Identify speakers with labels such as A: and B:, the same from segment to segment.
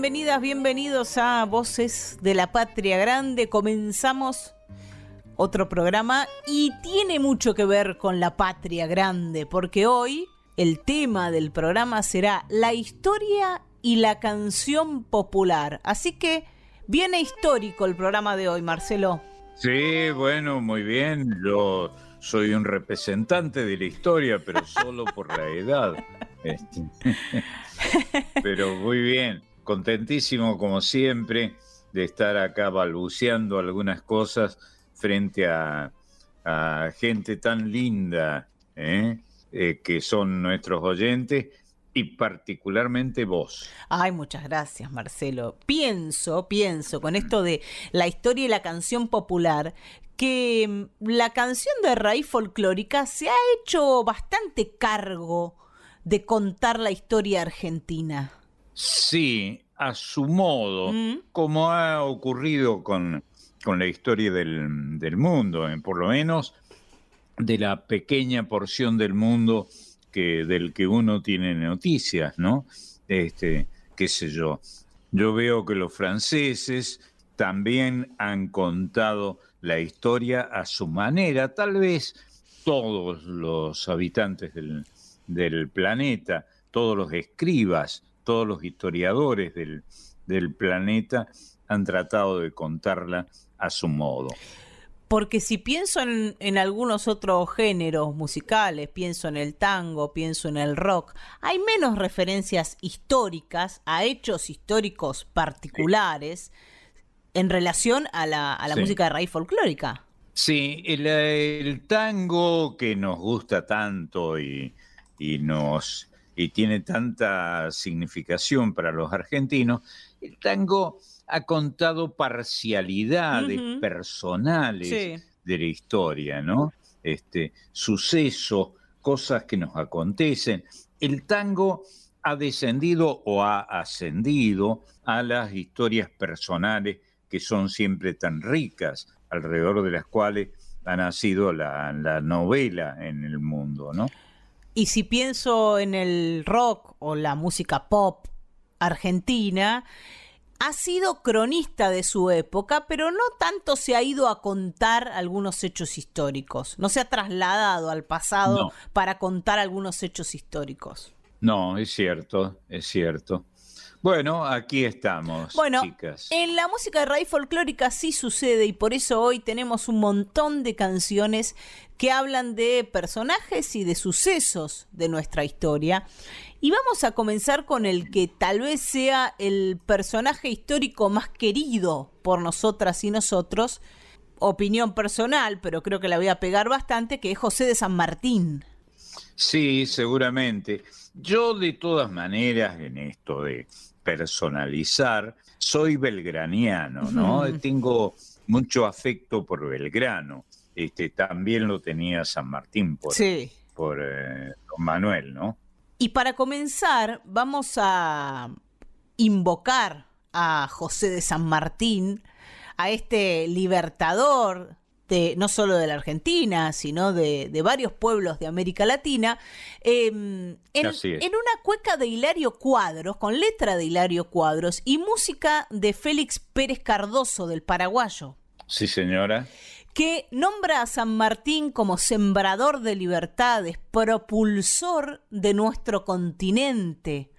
A: Bienvenidas, bienvenidos a Voces de la Patria Grande. Comenzamos otro programa y tiene mucho que ver con la Patria Grande, porque hoy el tema del programa será la historia y la canción popular. Así que viene histórico el programa de hoy, Marcelo.
B: Sí, bueno, muy bien. Yo soy un representante de la historia, pero solo por la edad. Este, pero muy bien contentísimo como siempre de estar acá balbuceando algunas cosas frente a, gente tan linda ¿eh? Eh, que son nuestros oyentes y particularmente vos.
A: Ay, muchas gracias, Marcelo. Pienso, pienso, con esto de la historia y la canción popular, que mm, la canción de raíz folclórica se ha hecho bastante cargo de contar la historia argentina.
B: Sí, a su modo, mm. como ha ocurrido con, con la historia del, del mundo, eh, por lo menos de la pequeña porción del mundo que, del que uno tiene noticias, ¿no? Este, qué sé yo. Yo veo que los franceses también han contado la historia a su manera, tal vez todos los habitantes del, del planeta, todos los escribas, todos los historiadores del, planeta han tratado de contarla a su modo.
A: Porque si pienso en, en, algunos otros géneros musicales, pienso en el tango, pienso en el rock, hay menos referencias históricas a hechos históricos particulares en relación a la, a la música de raíz folclórica.
B: Sí, el, el, tango que nos gusta tanto y, y nos y tiene tanta significación para los argentinos, el tango ha contado parcialidades personales de la historia, ¿no? Este, sucesos, cosas que nos acontecen. El tango ha descendido o ha ascendido a las historias personales que son siempre tan ricas, alrededor de las cuales ha nacido la, la novela en el mundo, ¿no?
A: Y si pienso en el rock o la música pop argentina, ha sido cronista de su época, pero no tanto se ha ido a contar algunos hechos históricos, no se ha trasladado al pasado para contar algunos hechos históricos.
B: No, es cierto, es cierto. Bueno, aquí estamos,
A: bueno, En la música de raíz folclórica sí sucede y por eso hoy tenemos un montón de canciones que hablan de personajes y de sucesos de nuestra historia. Y vamos a comenzar con el que tal vez sea el personaje histórico más querido por nosotras y nosotros. Opinión personal, pero creo que la voy a pegar bastante, que es José de San Martín.
B: Sí, seguramente. Yo de todas maneras en esto de personalizar, soy belgraniano, ¿no? Tengo mucho afecto por Belgrano. Este, también lo tenía San Martín por, por eh, Manuel, ¿no?
A: Y para comenzar, vamos a invocar a José de San Martín, a este libertador no solo de la Argentina, sino de, varios pueblos de América Latina, em, en, una cueca de Hilario Cuadros, con letra de Hilario Cuadros y música de Félix Pérez Cardoso, del paraguayo.
B: Sí, señora.
A: Que nombra a San Martín como sembrador de libertades, propulsor de nuestro continente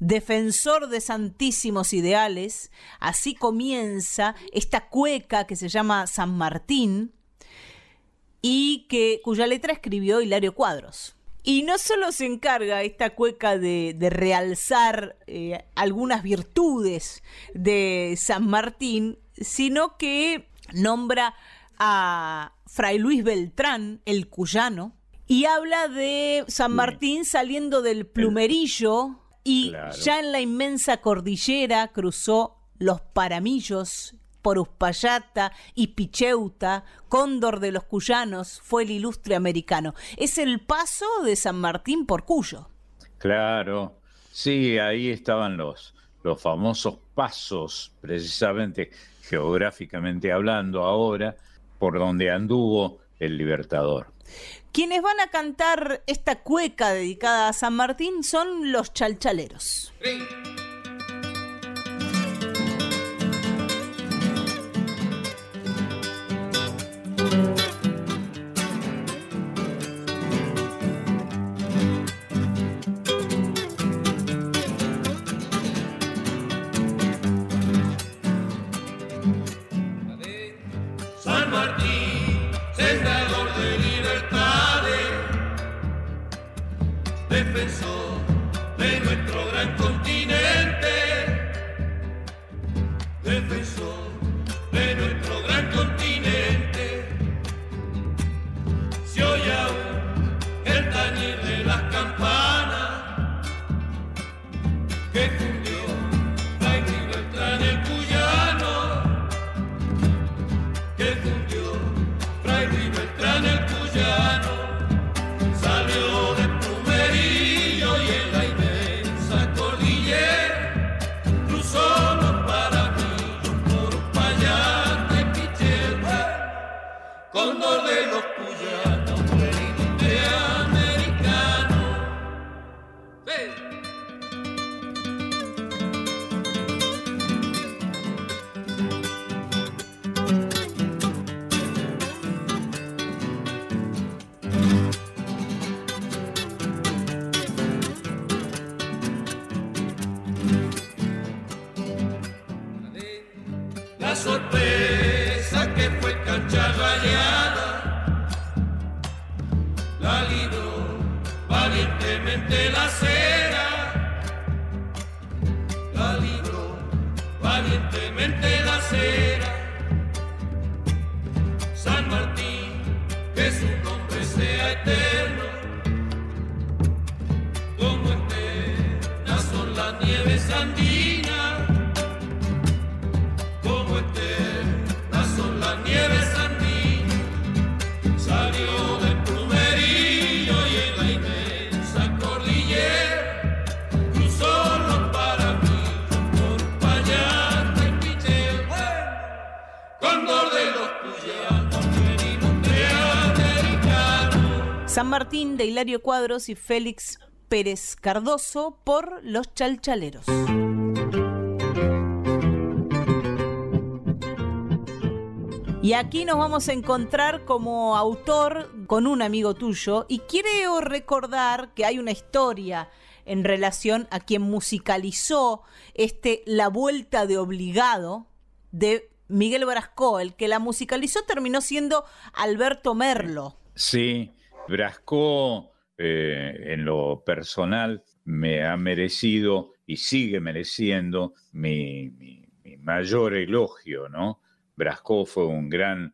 A: defensor de santísimos ideales, así comienza esta cueca que se llama San Martín y que, cuya letra escribió Hilario Cuadros. Y no solo se encarga esta cueca de, realzar eh, algunas virtudes de San Martín, sino que nombra a Fray Luis Beltrán, el cuyano, Y habla de San Martín saliendo del plumerillo y ya en la inmensa cordillera cruzó los Paramillos, por Uspallata y Picheuta, cóndor de los cuyanos, fue el ilustre americano. Es el paso de San Martín por Cuyo.
B: Claro, sí, ahí estaban los, los famosos pasos, precisamente geográficamente hablando ahora, por donde anduvo el Libertador.
A: Quienes van a cantar esta cueca dedicada a San Martín son los chalchaleros.
C: la sorpresa que fue cancha rayada, la libró valientemente la sed.
A: De Hilario Cuadros y Félix Pérez Cardoso por Los Chalchaleros. Y aquí nos vamos a encontrar como autor con un amigo tuyo y quiero recordar que hay una historia en relación a quien musicalizó este La Vuelta de Obligado de Miguel Brasco. El que la musicalizó terminó siendo Alberto Merlo.
B: Sí, Brasco, eh, en lo personal, me ha merecido y sigue mereciendo mi, mayor elogio, ¿no? Brasco fue un gran,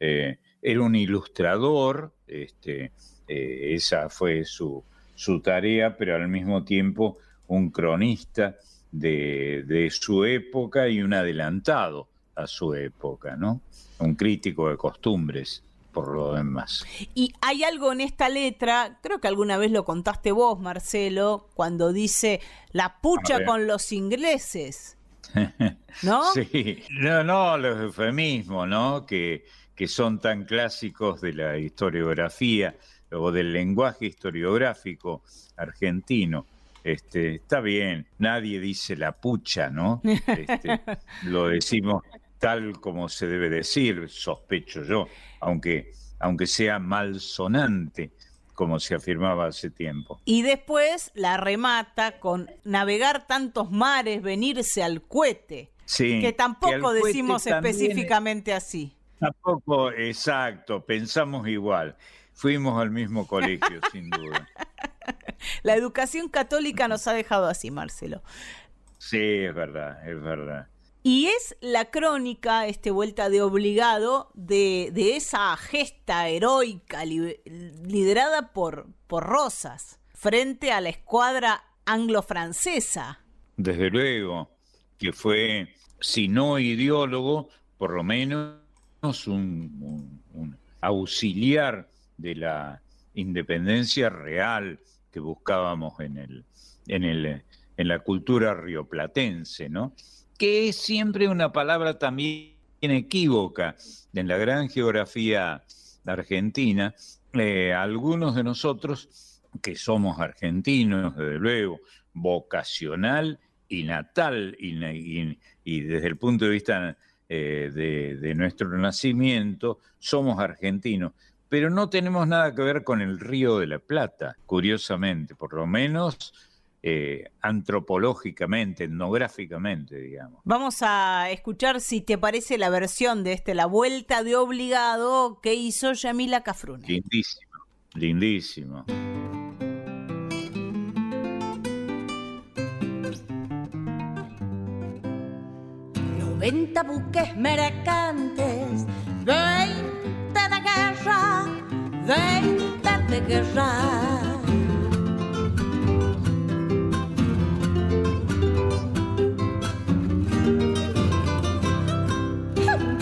B: eh, era un ilustrador, este, eh, esa fue su, su, tarea, pero al mismo tiempo un cronista de, de, su época y un adelantado a su época, ¿no? Un crítico de costumbres por lo demás.
A: Y hay algo en esta letra, creo que alguna vez lo contaste vos, Marcelo, cuando dice la pucha con los ingleses. ¿No?
B: sí, no, no, los eufemismos, ¿no? Que, que son tan clásicos de la historiografía o del lenguaje historiográfico argentino. Este, está bien, nadie dice la pucha, ¿no? Este, lo decimos tal como se debe decir, sospecho yo, aunque, aunque sea malsonante, como se afirmaba hace tiempo.
A: Y después la remata con navegar tantos mares, venirse al cohete, sí, que tampoco decimos específicamente así.
B: Tampoco, exacto, pensamos igual. Fuimos al mismo colegio, sin duda.
A: La educación católica nos ha dejado así, Marcelo.
B: Sí, es verdad, es verdad.
A: Y es la crónica, este vuelta de obligado, de, esa gesta heroica liderada por, por Rosas frente a la escuadra anglo-francesa.
B: Desde luego, que fue, si no ideólogo, por lo menos un, un auxiliar de la independencia real que buscábamos en, el, en, el, en la cultura rioplatense, ¿no? Que es siempre una palabra también equívoca en la gran geografía argentina. Eh, algunos de nosotros, que somos argentinos, desde luego, vocacional y natal, y, desde el punto de vista eh, de, de nuestro nacimiento, somos argentinos pero no tenemos nada que ver con el río de la Plata, curiosamente, por lo menos eh, antropológicamente, etnográficamente, digamos.
A: Vamos a escuchar, si te parece, la versión de este, La Vuelta de Obligado que hizo Yamila Cafrune.
B: Lindísimo, lindísimo.
D: Noventa buques mercantes, veinte de guerra, veinte de guerra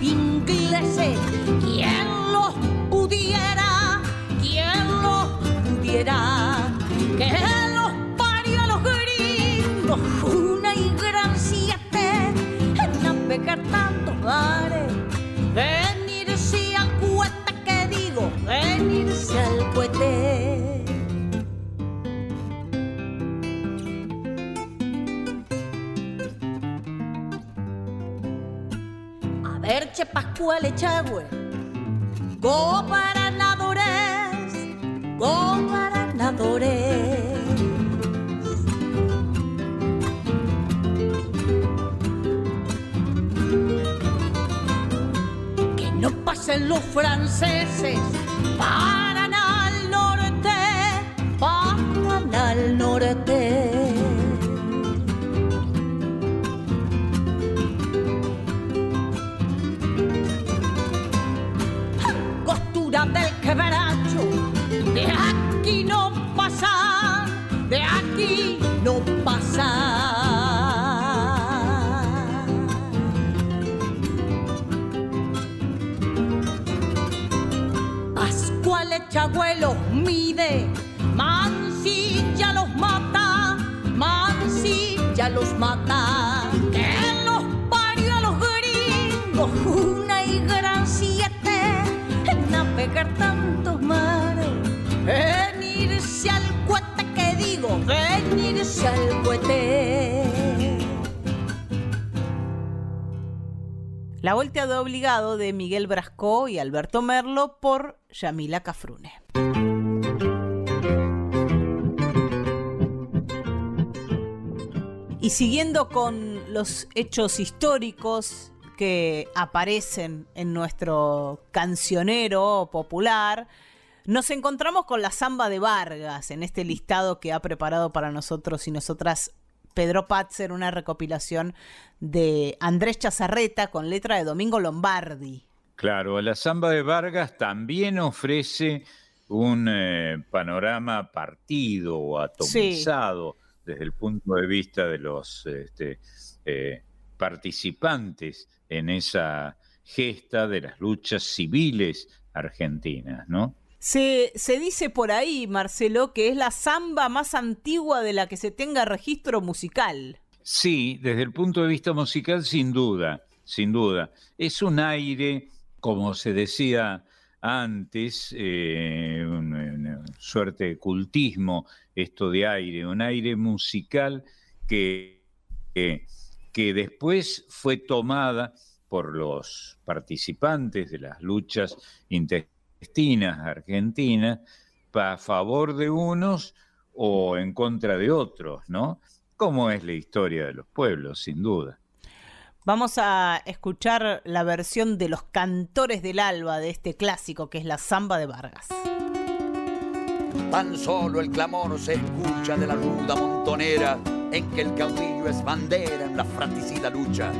D: Ingleses. Quien los pudiera, quien los pudiera, que los parió a los gringos, una y gran siete, en navegar tantos mares, Erche Pascual Echagüe, gobernadores, gobernadores. Que no pasen los franceses, mide, Mansilla los mata, Mansilla los mata. Que los parió a los gringos navegar tantos mares, venirse al cuete que digo, venirse al cuete.
A: La vuelta de obligado de Miguel Brasco y Alberto Merlo por Yamila Cafrune. Y siguiendo con los hechos históricos que aparecen en nuestro cancionero popular, nos encontramos con la samba de Vargas en este listado que ha preparado para nosotros y nosotras Pedro Patzer, una recopilación de Andrés Chazarreta con letra de Domingo Lombardi.
B: Claro, la samba de Vargas también ofrece un eh, panorama partido o atomizado desde el punto de vista de los este, eh, participantes en esa gesta de las luchas civiles argentinas, ¿no?
A: Se, se, dice por ahí, Marcelo, que es la samba más antigua de la que se tenga registro musical.
B: Sí, desde el punto de vista musical, sin duda, sin duda. Es un aire, como se decía antes, eh, suerte de cultismo, esto de aire, un aire musical que, que después fue tomada por los participantes de las luchas intestinas argentinas a favor de unos o en contra de otros, ¿no? Como es la historia de los pueblos, sin duda.
A: Vamos a escuchar la versión de los cantores del alba de este clásico que es la samba de Vargas.
E: Tan solo el clamor se escucha de la ruda montonera en que el caudillo es bandera en la fratricida lucha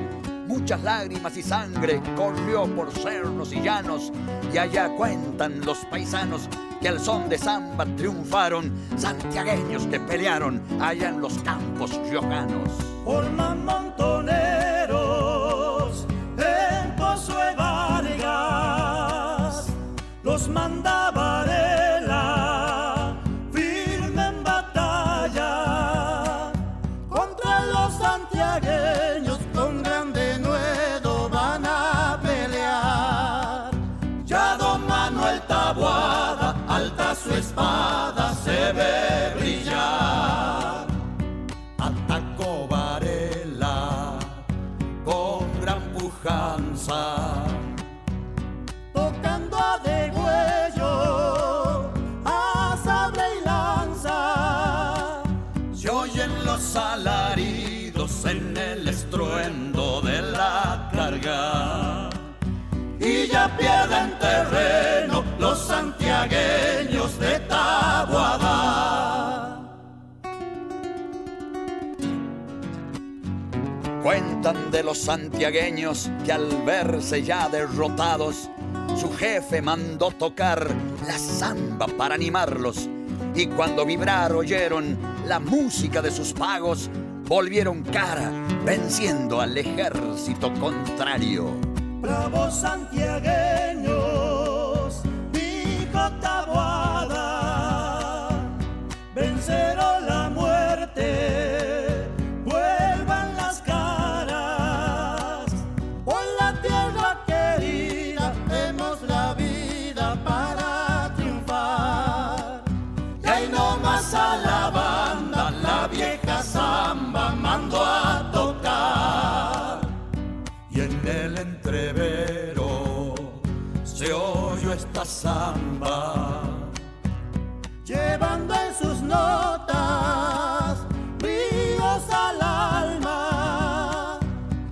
E: muchas lágrimas y sangre corrió por cerros y llanos, y allá cuentan los paisanos que al son de samba triunfaron santiagueños que pelearon allá en los campos riojanos.
F: Por montoneros De los santiagueños
E: que al verse ya derrotados, su jefe mandó tocar la samba para animarlos. Y cuando vibrar oyeron la música de sus pagos, volvieron cara venciendo al ejército contrario.
F: Bravos santiagueños, dijo Taboada, venceron samba, llevando en sus notas ríos al alma.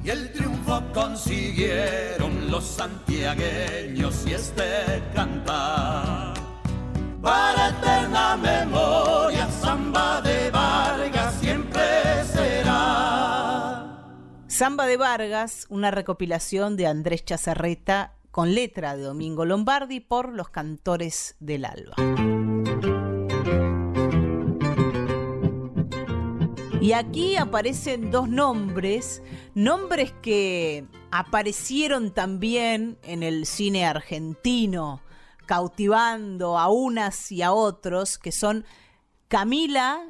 F: Y el triunfo consiguieron los santiagueños y este cantar. Para eterna memoria, samba de Vargas siempre será.
A: Samba de Vargas, una recopilación de Andrés Chazarreta con letra de Domingo Lombardi por los cantores del alba. Y aquí aparecen dos nombres, nombres que aparecieron también en el cine argentino, cautivando a unas y a otros, que son Camila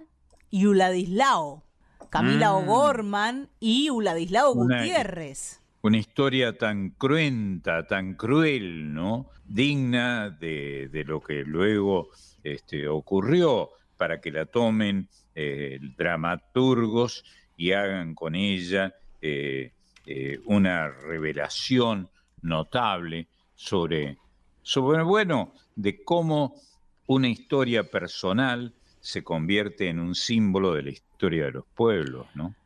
A: y Uladislao. Camila
B: Mm.
A: O'Gorman y Uladislao Gutiérrez.
B: Una historia tan cruenta, tan cruel, ¿no? Digna de, lo que luego este, ocurrió para que la tomen eh, dramaturgos y hagan con ella eh, eh, una revelación notable sobre, sobre, bueno, de cómo una historia personal se convierte en un símbolo de la historia de los pueblos, ¿no?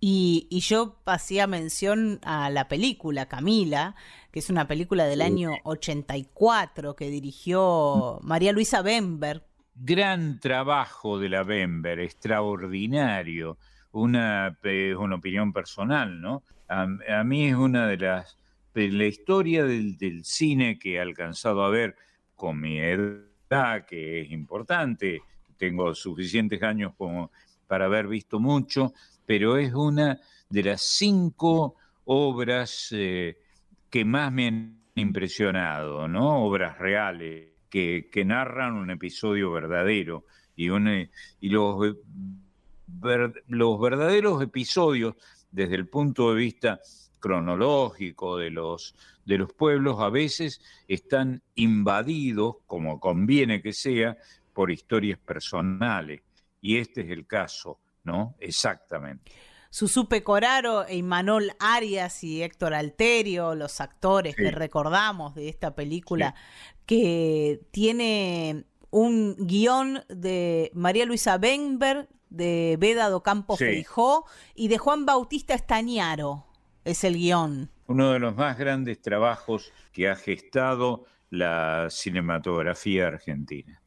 A: Y, y yo hacía mención a la película Camila, que es una película del año 84 que dirigió María Luisa Bember.
B: Gran trabajo de la Bember, extraordinario, una, eh, una opinión personal, ¿no? A, a mí es una de las, de la historia del, del cine que he alcanzado a ver con mi edad, que es importante, tengo suficientes años como para haber visto mucho, pero es una de las cinco obras eh, que más me han impresionado, ¿no? Obras reales que, narran un episodio verdadero y, los, eh, ver, los verdaderos episodios desde el punto de vista cronológico de los, de los pueblos a veces están invadidos, como conviene que sea, por historias personales. Y este es el caso, ¿no? Exactamente.
A: Susupe Coraro e Imanol Arias y Héctor Alterio, los actores que recordamos de esta película, que tiene un guion de María Luisa Benberg, de Beda do Campo Feijó y de Juan Bautista Estañaro. Es el guion.
B: Uno de los más grandes trabajos que ha gestado la cinematografía argentina.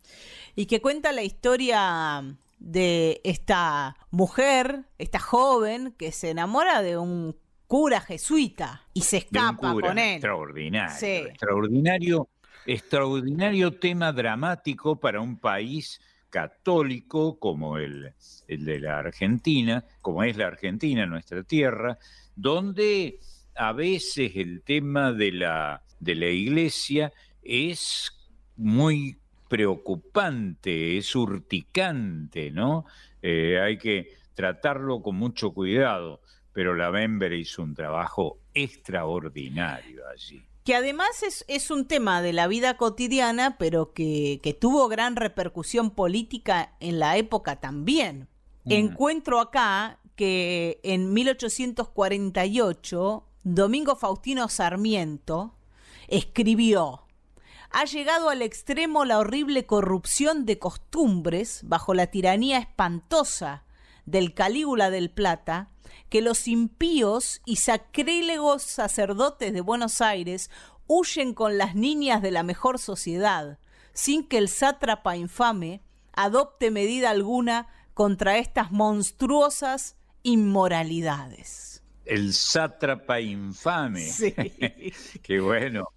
A: Y que cuenta la historia de esta mujer, esta joven, que se enamora de un cura jesuita y se escapa con él.
B: Extraordinario, extraordinario, extraordinario tema dramático para un país católico como el, el de la Argentina, como es la Argentina, nuestra tierra, donde a veces el tema de la, de la iglesia es muy preocupante, es urticante, ¿no? Eh, hay que tratarlo con mucho cuidado, pero la Bember hizo un trabajo extraordinario allí.
A: Que además es, un tema de la vida cotidiana, pero que, tuvo gran repercusión política en la época también. Mm. Encuentro acá que en 1848 Domingo Faustino Sarmiento escribió ha llegado al extremo la horrible corrupción de costumbres bajo la tiranía espantosa del Calígula del Plata, que los impíos y sacrílegos sacerdotes de Buenos Aires huyen con las niñas de la mejor sociedad, sin que el sátrapa infame adopte medida alguna contra estas monstruosas inmoralidades.
B: El sátrapa infame. Sí. Qué bueno.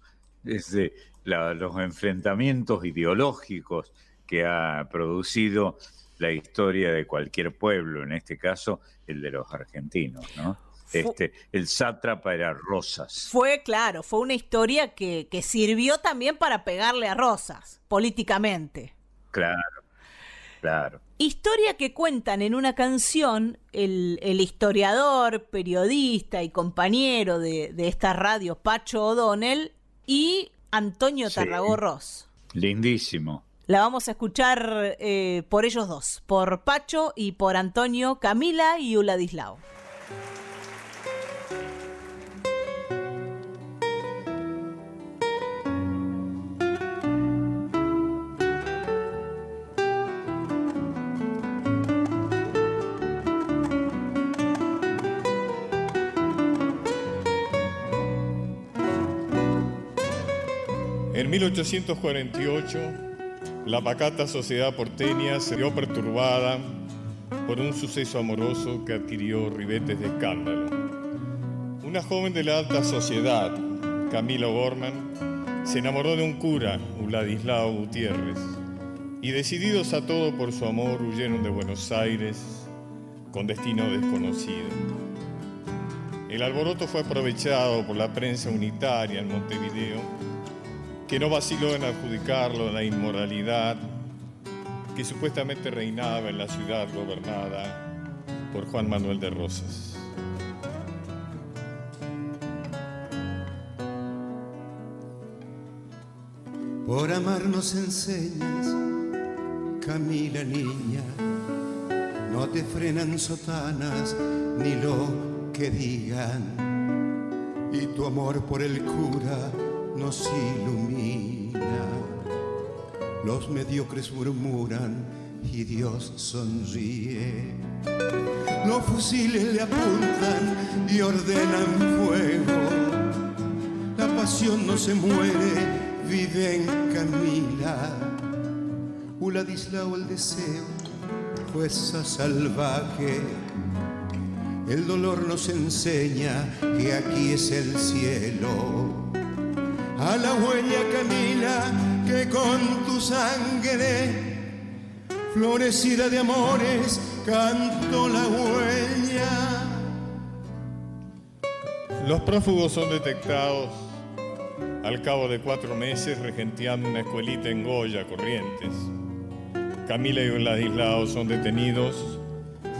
B: Los enfrentamientos ideológicos que ha producido la historia de cualquier pueblo, en este caso el de los argentinos, ¿no? Este, el sátrapa era Rosas.
A: Fue, claro, fue una historia que, sirvió también para pegarle a Rosas, políticamente.
B: Claro, claro.
A: Historia que cuentan en una canción el, historiador, periodista y compañero de, de esta radio, Pacho O'Donnell, y Antonio Tarragorros.
B: Lindísimo.
A: La vamos a escuchar eh, por ellos dos, por Pacho y por Antonio, Camila y Uladislao.
G: En 1848, la pacata sociedad porteña se vio perturbada por un suceso amoroso que adquirió ribetes de escándalo. Una joven de la alta sociedad, Camila Gorman, se enamoró de un cura, Uladislao Gutiérrez, y decididos a todo por su amor huyeron de Buenos Aires con destino desconocido. El alboroto fue aprovechado por la prensa unitaria en Montevideo que no vaciló en adjudicarlo a la inmoralidad que supuestamente reinaba en la ciudad gobernada por Juan Manuel de Rosas.
H: Por amar nos enseñas, Camila niña, no te frenan sotanas ni lo que digan, y tu amor por el cura nos ilumina. Los mediocres murmuran y Dios sonríe. Los fusiles le apuntan y ordenan fuego. La pasión no se muere, vive en Camila. Uladislao el deseo, fuerza salvaje. El dolor nos enseña que aquí es el cielo a la huella Camila que con tu sangre florecida de amores canto la huella.
G: Los prófugos son detectados al cabo de cuatro meses regenteando una escuelita en Goya, Corrientes. Camila y Vladislao son detenidos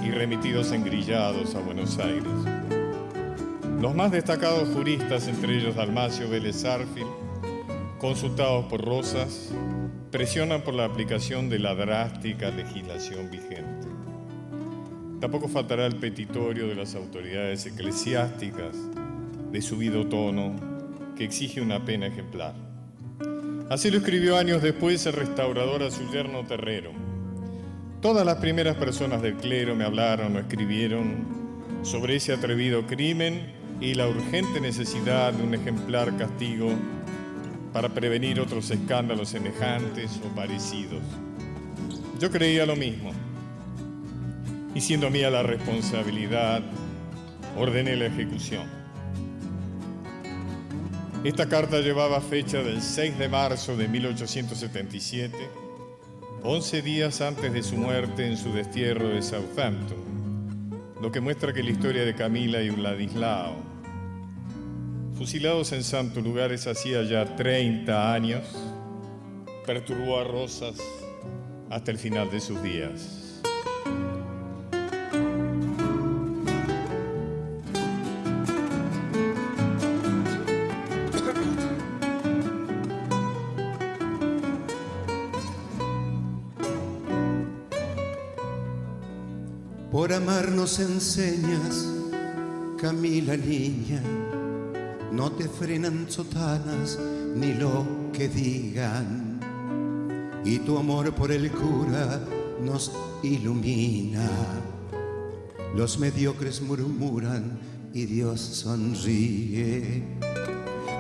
G: y remitidos engrillados a Buenos Aires. Los más destacados juristas, entre ellos Dalmacio Vélez consultados por Rosas, presionan por la aplicación de la drástica legislación vigente. Tampoco faltará el petitorio de las autoridades eclesiásticas de subido tono que exige una pena ejemplar. Así lo escribió años después el restaurador a su yerno Terrero. Todas las primeras personas del clero me hablaron o escribieron sobre ese atrevido crimen y la urgente necesidad de un ejemplar castigo para prevenir otros escándalos semejantes o parecidos. Yo creía lo mismo. Y siendo mía la responsabilidad, ordené la ejecución. Esta carta llevaba fecha del 6 de marzo de 1877, 11 días antes de su muerte en su destierro de Southampton, lo que muestra que la historia de Camila y Vladislao, fusilados en santos lugares hacía ya 30 años, perturbó a Rosas hasta el final de sus días.
H: Nos enseñas, Camila niña, no te frenan sotanas ni lo que digan. Y tu amor por el cura nos ilumina. Los mediocres murmuran y Dios sonríe.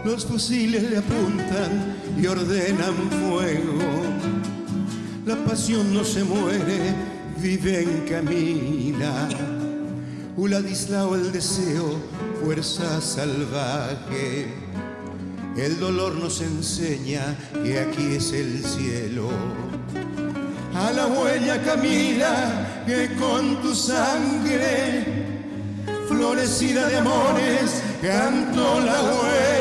H: Los fusiles le apuntan y ordenan fuego. La pasión no se muere vive en Camila. Uladislao el deseo, fuerza salvaje. El dolor nos enseña que aquí es el cielo. A la huella Camila, que con tu sangre, florecida de amores, cantó la huella.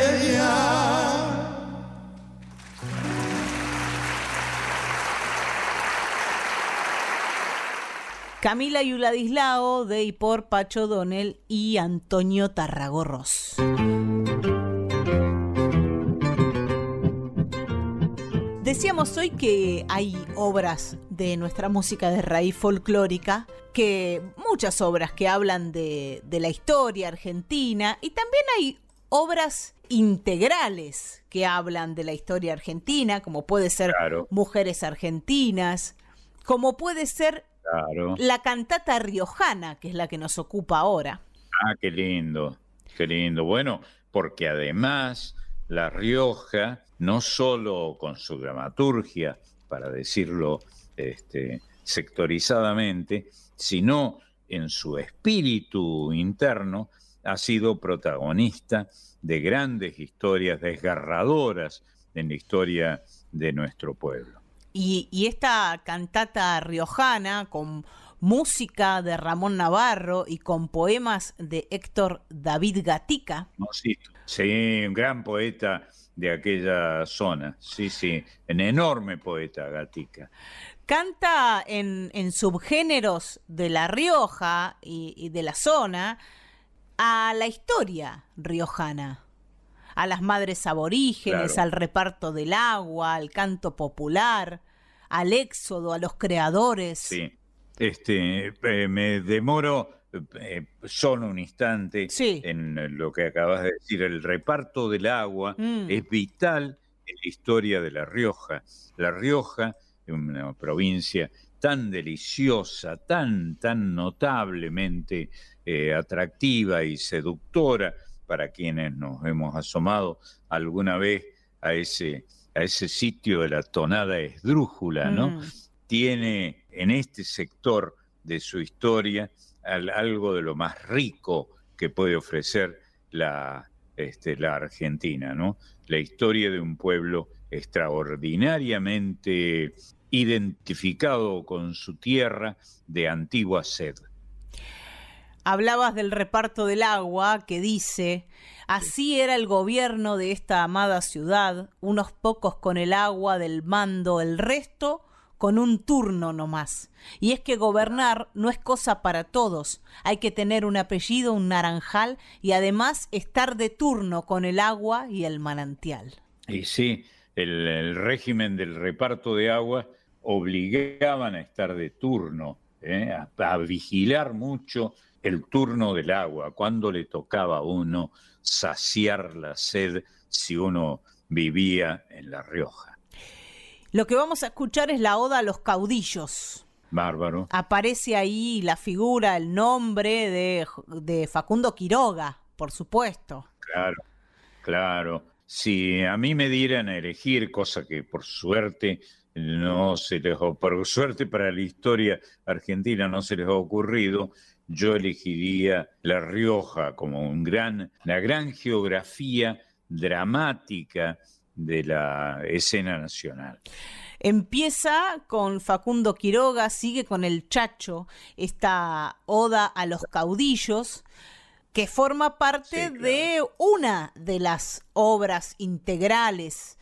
A: Camila Yuladislao de y por Pacho Donel y Antonio Tarragorros. Decíamos hoy que hay obras de nuestra música de raíz folclórica, que muchas obras que hablan de, la historia argentina y también hay obras integrales que hablan de la historia argentina, como puede ser Mujeres Argentinas, como puede ser la cantata riojana, que es la que nos ocupa ahora.
B: Ah, qué lindo, qué lindo. Bueno, porque además La Rioja, no solo con su dramaturgia, para decirlo este, sectorizadamente, sino en su espíritu interno, ha sido protagonista de grandes historias desgarradoras en la historia de nuestro pueblo.
A: Y, esta cantata riojana con música de Ramón Navarro y con poemas de Héctor David Gatica.
B: Sí, un gran poeta de aquella zona. Sí, sí, un enorme poeta Gatica.
A: Canta en, subgéneros de La Rioja y de la zona a la historia riojana a las madres aborígenes, al reparto del agua, al canto popular, al éxodo, a los creadores.
B: Sí, este, eh, me demoro eh, solo un instante en lo que acabas de decir. El reparto del agua mm. es vital en la historia de La Rioja. La Rioja, una provincia tan deliciosa, tan, tan notablemente eh, atractiva y seductora, para quienes nos hemos asomado alguna vez a ese, a ese sitio de la tonada esdrújula, ¿no? Mm. Tiene en este sector de su historia algo de lo más rico que puede ofrecer la, este, la Argentina, ¿no? La historia de un pueblo extraordinariamente identificado con su tierra de antigua sed.
A: Hablabas del reparto del agua que dice, así era el gobierno de esta amada ciudad, unos pocos con el agua del mando, el resto con un turno nomás. Y es que gobernar no es cosa para todos. Hay que tener un apellido, un naranjal y además estar de turno con el agua y el manantial.
B: Y sí, el, régimen del reparto de agua obligaban a estar de turno, ¿eh? a, vigilar mucho el turno del agua, cuando le tocaba a uno saciar la sed si uno vivía en La Rioja.
A: Lo que vamos a escuchar es la oda a los caudillos.
B: Bárbaro.
A: Aparece ahí la figura, el nombre de, de Facundo Quiroga, por supuesto.
B: Claro, claro. Si a mí me dieran a elegir, cosa que por suerte no se les por suerte para la historia argentina no se les ha ocurrido, yo elegiría La Rioja como un gran, la gran geografía dramática de la escena nacional.
A: Empieza con Facundo Quiroga, sigue con el Chacho, esta oda a los caudillos, que forma parte de una de las obras integrales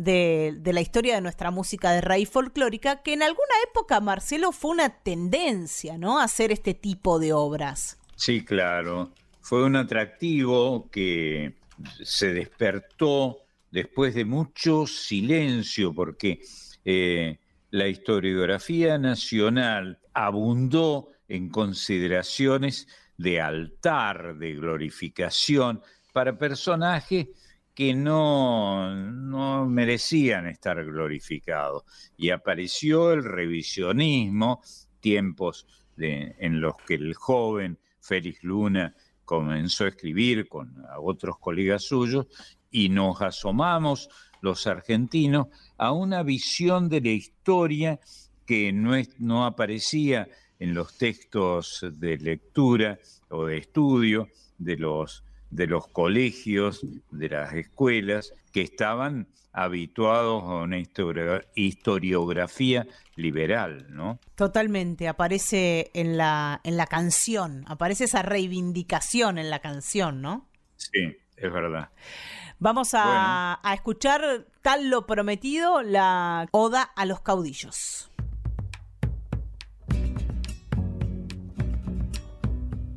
A: de, la historia de nuestra música de raíz folclórica, que en alguna época, Marcelo, fue una tendencia, ¿no? Hacer este tipo de obras.
B: Sí, claro. Fue un atractivo que se despertó después de mucho silencio, porque eh, la historiografía nacional abundó en consideraciones de altar, de glorificación para personajes que no, no merecían estar glorificados. Y apareció el revisionismo, tiempos en los que el joven Félix Luna comenzó a escribir con otros colegas suyos y nos asomamos los argentinos a una visión de la historia que no, no aparecía en los textos de lectura o de estudio de los, de los colegios, de las escuelas, que estaban habituados a una historiografía liberal, ¿no?
A: Totalmente, aparece en la, en la canción, aparece esa reivindicación en la canción, ¿no?
B: Sí, es verdad.
A: Vamos a, a escuchar tal lo prometido, la oda a los caudillos.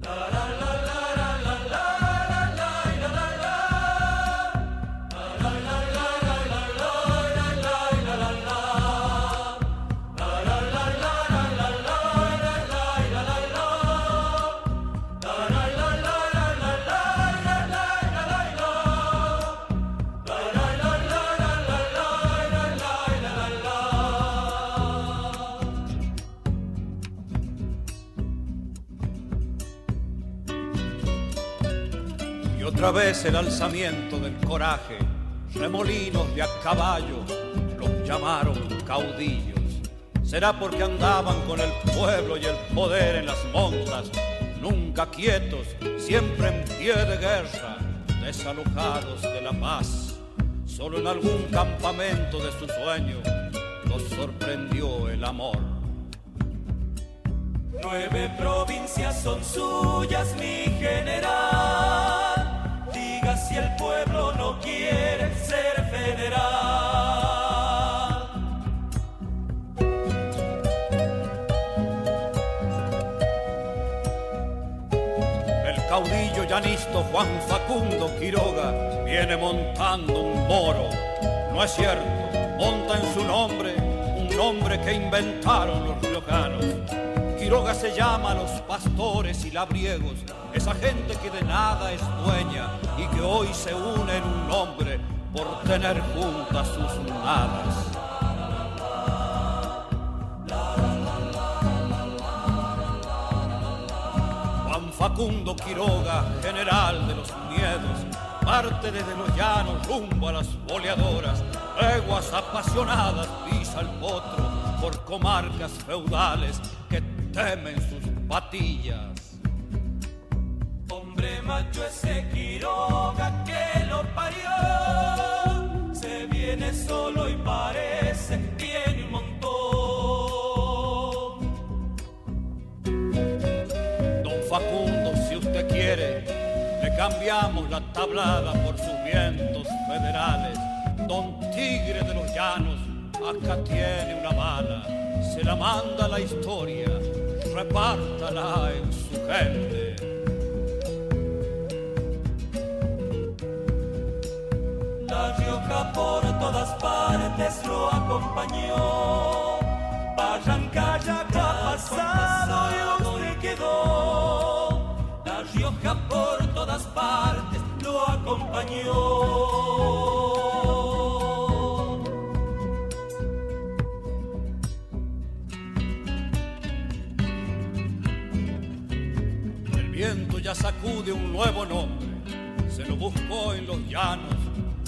I: otra vez el alzamiento del coraje, remolinos de a caballo, los llamaron caudillos. Será porque andaban con el pueblo y el poder en las montas, nunca quietos, siempre en pie de guerra, desalojados de la paz. Solo en algún campamento de su sueño los sorprendió el amor.
J: Nueve provincias son suyas, mi general si el pueblo no quiere ser federal.
I: El caudillo llanisto Juan Facundo Quiroga viene montando un moro. No es cierto, monta en su nombre un nombre que inventaron los riojanos. Quiroga se llama a los pastores y labriegos esa gente que de nada es dueña y que hoy se une en un nombre por tener juntas sus nadas. Juan Facundo Quiroga, general de los miedos, parte desde los llanos rumbo a las boleadoras, leguas apasionadas pisa el potro por comarcas feudales que temen sus patillas
J: macho ese Quiroga que lo parió. Se viene solo y parece tiene un montón.
I: Don Facundo, si usted quiere, le cambiamos la tablada por sus vientos federales. Don Tigre de los Llanos, acá tiene una bala. Se la manda la historia, repártala en su gente
J: por todas partes.
I: acompañó. Barranca ya ha pasado y usted quedó. La Rioja por todas partes lo acompañó. Sacude un nuevo nombre, se lo buscó en los llanos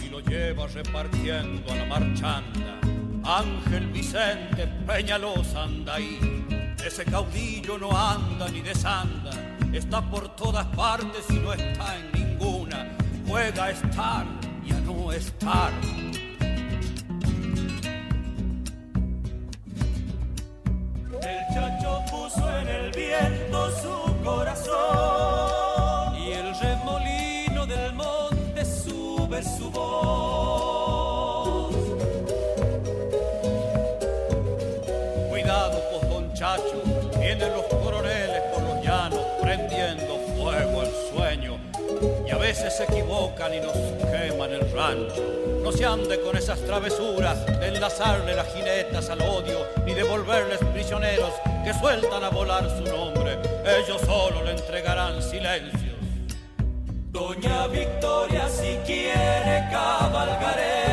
I: y lo lleva repartiendo a la marchanda. Ángel Vicente Peñalosa anda ahí, ese caudillo no anda ni desanda, está por todas partes y no está en ninguna, juega estar y a no estar. Puso en el viento su corazón se equivocan y nos queman el rancho. No se ande con esas travesuras de enlazarle las jinetas al odio ni devolverles prisioneros que sueltan a volar su nombre. Ellos solo le entregarán silencios. Doña Victoria, si quiere cabalgaremos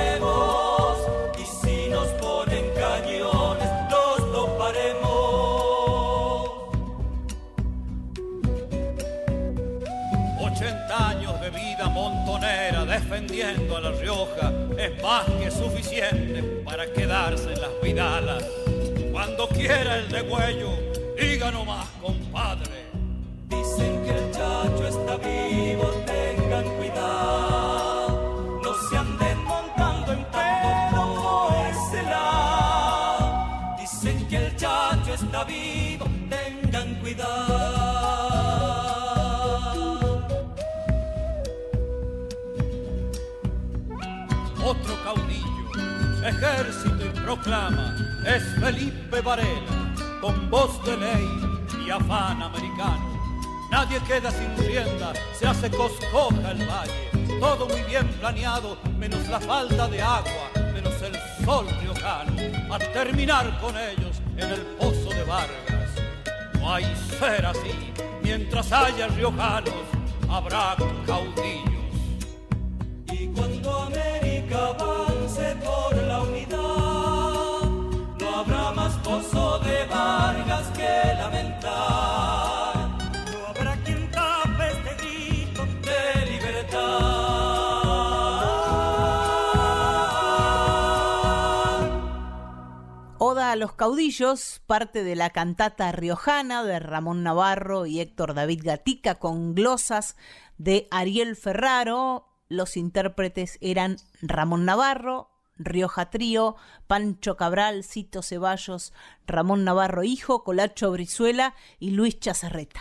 I: defendiendo a La Rioja es más que suficiente para quedarse en las vidalas. Cuando quiera el degüello, diga nomás, compadre. Dicen que el chacho está vivo, tengan cuidado. No se anden montando en por ese lado. Dicen que el chacho está vivo, tengan cuidado. Ejército y proclama, es Felipe Varela, con voz de ley y afán americano. Nadie queda sin rienda, se hace coscoja el valle, todo muy bien planeado, menos la falta de agua, menos el sol riojano, a terminar con ellos en el pozo de Vargas. No hay ser así, mientras haya riojanos, habrá caudillos.
A: Los caudillos, parte de la cantata riojana de Ramón Navarro y Héctor David Gatica con glosas de Ariel Ferraro. Los intérpretes eran Ramón Navarro, Rioja Trío, Pancho Cabral, Cito Ceballos, Ramón Navarro Hijo, Colacho Brizuela y Luis Chazarreta.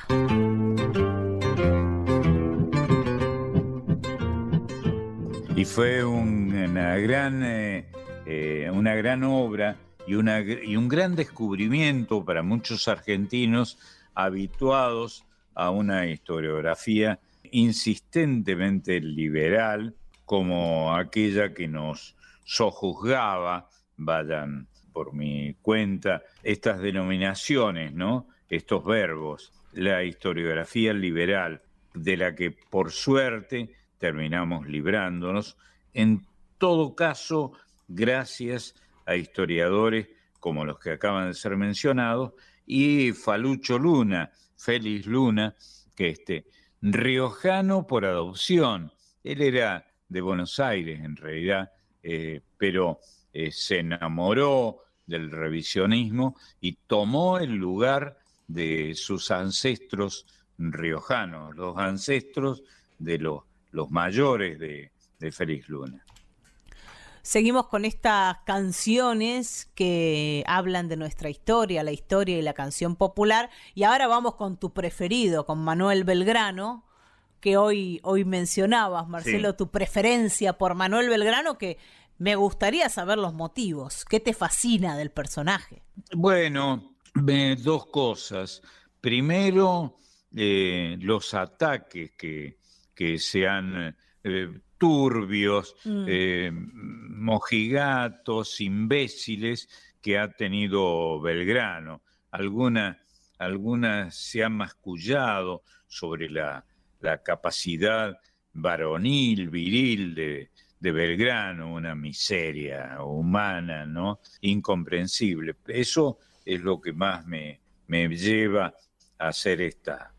B: Y fue un- una, gran, eh, eh, una gran obra y, y un gran descubrimiento para muchos argentinos habituados a una historiografía insistentemente liberal como aquella que nos sojuzgaba, vayan por mi cuenta, estas denominaciones, ¿no? Estos verbos, la historiografía liberal, de la que por suerte terminamos librándonos, en todo caso, gracias a historiadores como los que acaban de ser mencionados, y Falucho Luna, Félix Luna, que este, riojano por adopción, él era de Buenos Aires en realidad, eh, pero eh, se enamoró del revisionismo y tomó el lugar de sus ancestros riojanos, los ancestros de los, los mayores de, de Félix Luna.
A: Seguimos con estas canciones que hablan de nuestra historia, la historia y la canción popular. Y ahora vamos con tu preferido, con Manuel Belgrano, que hoy, hoy mencionabas, Marcelo,
B: Sí.
A: tu preferencia por Manuel Belgrano, que me gustaría saber los motivos. ¿Qué te fascina del personaje?
B: Bueno, dos cosas. Primero, eh, los ataques que, que se han eh, turbios,
A: Mm.
B: eh, mojigatos, imbéciles que ha tenido Belgrano. Algunas alguna se han mascullado sobre la, capacidad varonil, viril de, Belgrano, una miseria humana, ¿no? Incomprensible. Eso es lo que más me, me lleva a hacer esta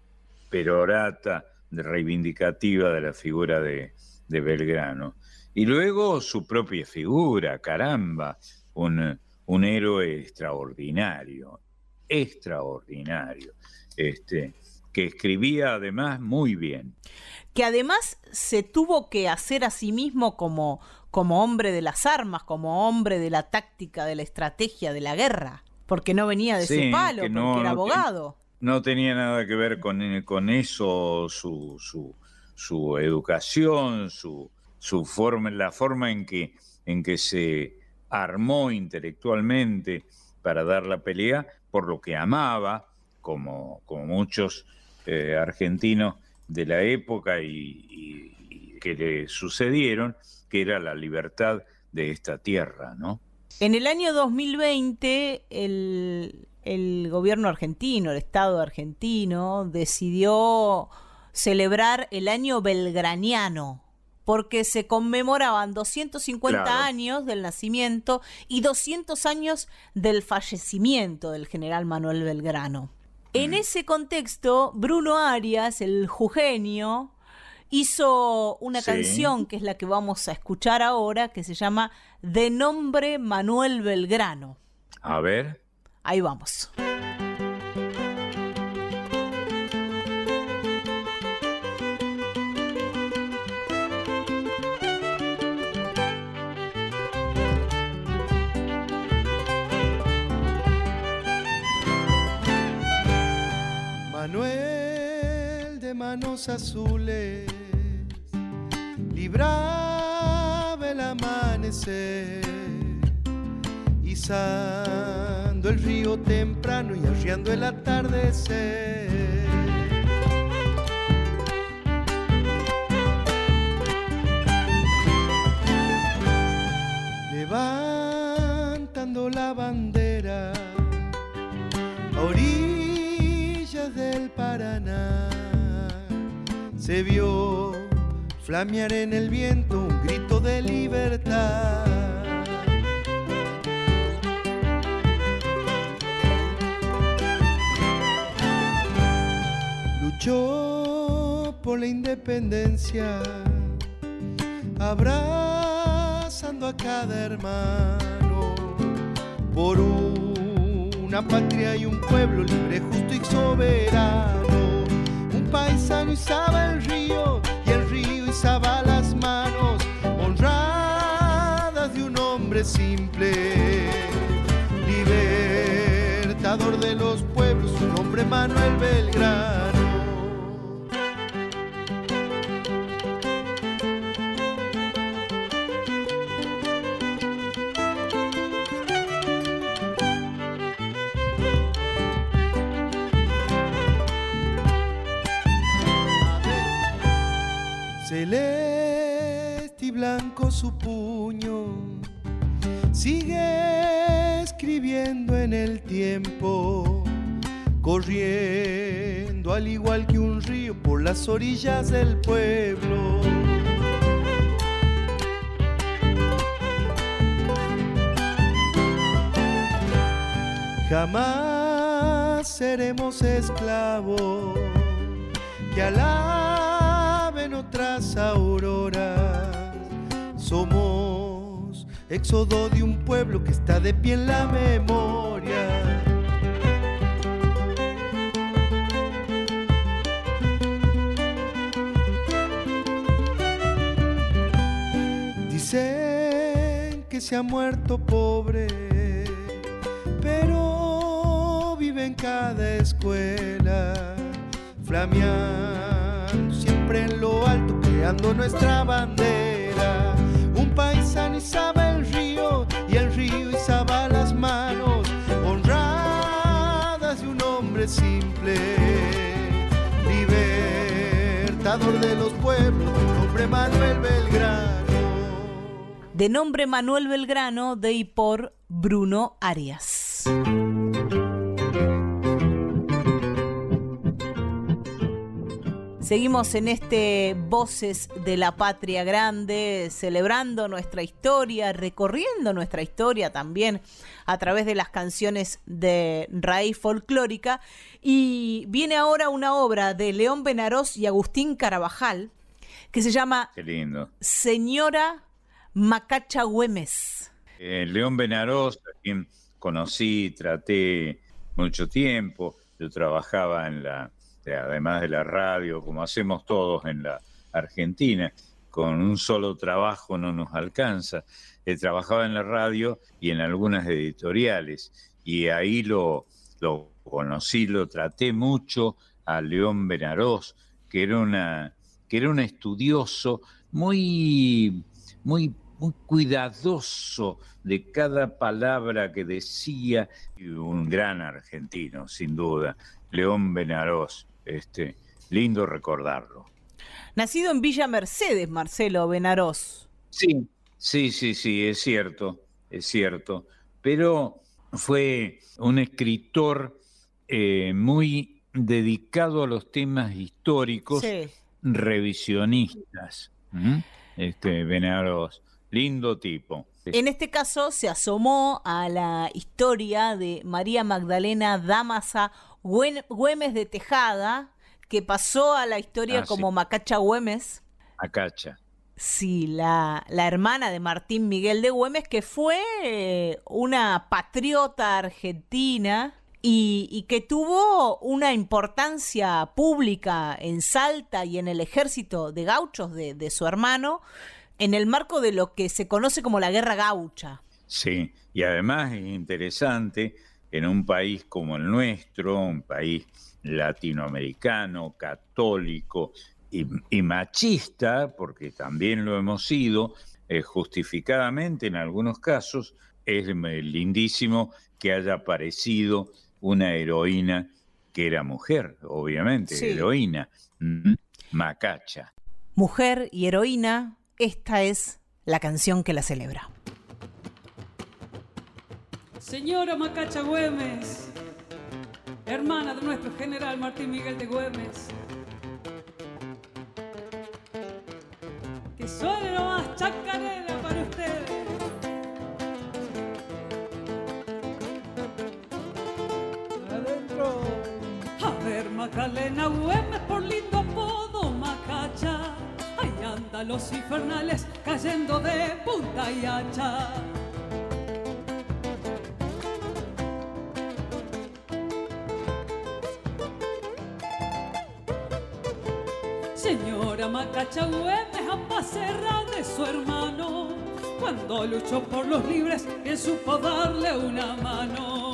B: perorata reivindicativa de la figura de, Belgrano. Y luego su propia figura, caramba, un, un héroe extraordinario, extraordinario, este, que escribía además muy bien.
A: Que además se tuvo que hacer a sí mismo como, como hombre de las armas, como hombre de la táctica, de la estrategia, de la guerra, porque no venía de ese palo, porque era abogado
B: no tenía nada que ver con, con eso, su, su, su educación, su, su, forma, la forma en que, en que se armó intelectualmente para dar la pelea por lo que amaba, como, como muchos eh, argentinos de la época y, y, que le sucedieron, que era la libertad de esta tierra, ¿no?
A: En el año 2020, el, el gobierno argentino, el Estado argentino, decidió celebrar el año belgraniano, porque se conmemoraban 250 años del nacimiento y 200 años del fallecimiento del general Manuel Belgrano. En ese contexto, Bruno Arias, el jugenio, hizo una canción que es la que vamos a escuchar ahora, que se llama De nombre Manuel Belgrano.
B: A ver.
A: Ahí vamos.
K: Manos azules, libraba el amanecer Pisando el río temprano y arriando el atardecer. Levantando la bandera a orillas del Paraná, se vio flamear en el viento un grito de libertad. Yo por la independencia, abrazando a cada hermano, por una patria y un pueblo libre, justo y soberano. Paisano izaba el río y el río izaba las manos, honradas de un hombre simple, libertador de los pueblos, un hombre Manuel Belgrano. Su puño, sigue escribiendo en el tiempo, corriendo al igual que un río por las orillas del pueblo. Jamás seremos esclavos que la otras auroras. Éxodo de un pueblo que está de pie en la memoria. Dicen que se ha muerto pobre, pero vive en cada escuela, flameando en lo alto, creando nuestra bandera. Libertador de los pueblos, un hombre Manuel Belgrano
A: de nombre Manuel Belgrano, de y por Bruno Arias. Seguimos en este Voces de la Patria Grande, celebrando nuestra historia, recorriendo nuestra historia también a través de las canciones de raíz folclórica. Y viene ahora una obra de León Benarós y Agustín Carabajal que se llama Señora Macacha Güemes.
B: Eh, León Benarós, a quien conocí, traté mucho tiempo, yo trabajaba en la además de la radio, como hacemos todos en la Argentina, con un solo trabajo no nos alcanza. He trabajaba en la radio y en algunas editoriales, y ahí lo, lo conocí, lo traté mucho a León Benarós, que era, una, que era un estudioso muy, muy, muy cuidadoso de cada palabra que decía, un gran argentino, sin duda, León Benarós este, lindo recordarlo.
A: Nacido en Villa Mercedes, Marcelo Benarós.
B: Sí, sí, sí, sí, es cierto, es cierto. Pero fue un escritor eh, muy dedicado a los temas históricos, revisionistas. Este Benarós, lindo tipo.
A: En este caso se asomó a la historia de María Magdalena Damasa Güemes de Tejada, que pasó a la historia ah, como Macacha Güemes.
B: Macacha.
A: Sí, la, la, hermana de Martín Miguel de Güemes, que fue eh, una patriota argentina y, que tuvo una importancia pública en Salta y en el ejército de gauchos de, de su hermano en el marco de lo que se conoce como la guerra gaucha.
B: Sí, y además es interesante en un país como el nuestro, un país latinoamericano, católico y, machista, porque también lo hemos sido, eh, justificadamente en algunos casos, es lindísimo que haya aparecido una heroína que era mujer, obviamente, heroína, Macacha.
A: Mujer y heroína, esta es la canción que la celebra.
L: Señora Macacha Güemes, hermana de nuestro general Martín Miguel de Güemes, que suene nomás chacarera para ustedes. Adentro. A ver, Magdalena Güemes, por Ahí andan los infernales cayendo de punta y hacha. Señora Macacha Güemes, ambas de su hermano, cuando luchó por los libres, que supo darle una mano.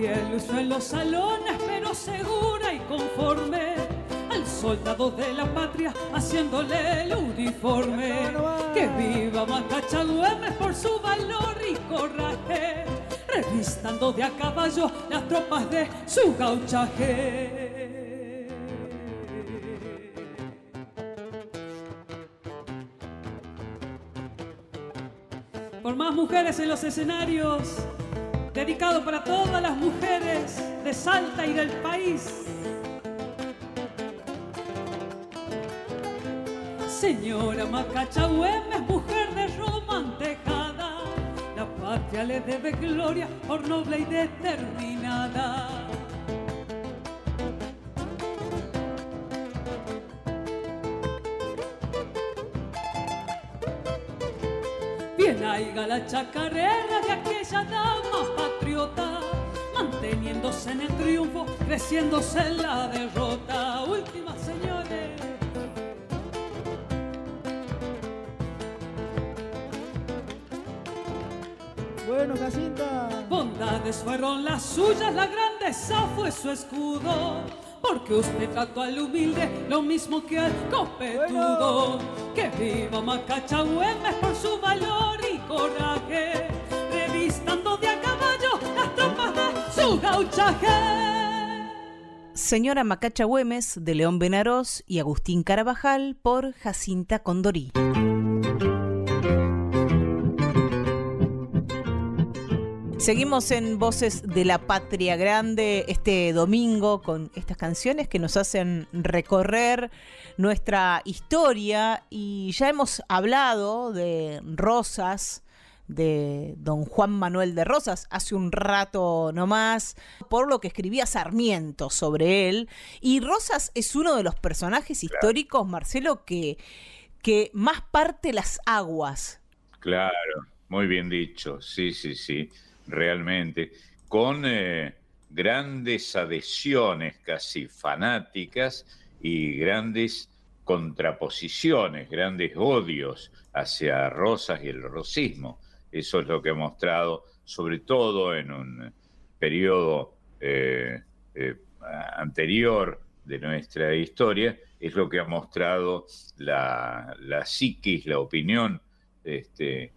L: También luchó en los salones, pero segura y conforme al soldado de la patria, haciéndole el uniforme. Que viva Macacha Güemes por su valor y coraje, revistando de a caballo las tropas de su gauchaje. Por más mujeres en los escenarios, dedicado para todas las mujeres de Salta y del país. Señora Macacha Güemes, mujer de Roma tejada, la patria le debe gloria por noble y determinada. Bien haiga la chacarera de aquella dama manteniéndose en el triunfo, creciéndose en la derrota. Última, señores.
M: Bueno, Jacinta.
L: Bondades fueron las suyas, la grandeza fue su escudo. Porque usted trató al humilde lo mismo que al copetudo. Que viva Macacha Güemes por su valor y coraje. Revistando de a
A: Señora Macacha Güemes de León Benarós y Agustín Carabajal por Jacinta Condorí. Seguimos en Voces de la Patria Grande este domingo con estas canciones que nos hacen recorrer nuestra historia y ya hemos hablado de Rosas, de don Juan Manuel de Rosas hace un rato nomás, por lo que escribía Sarmiento sobre él. Y Rosas es uno de los personajes históricos, Marcelo, que, que más parte las aguas.
B: Claro, muy bien dicho, sí, sí, sí realmente, con eh, grandes adhesiones casi fanáticas y grandes contraposiciones, grandes odios hacia Rosas y el rosismo. Eso es lo que ha mostrado, sobre todo en un periodo eh, eh, anterior de nuestra historia, es lo que ha mostrado la, la psiquis, la opinión este,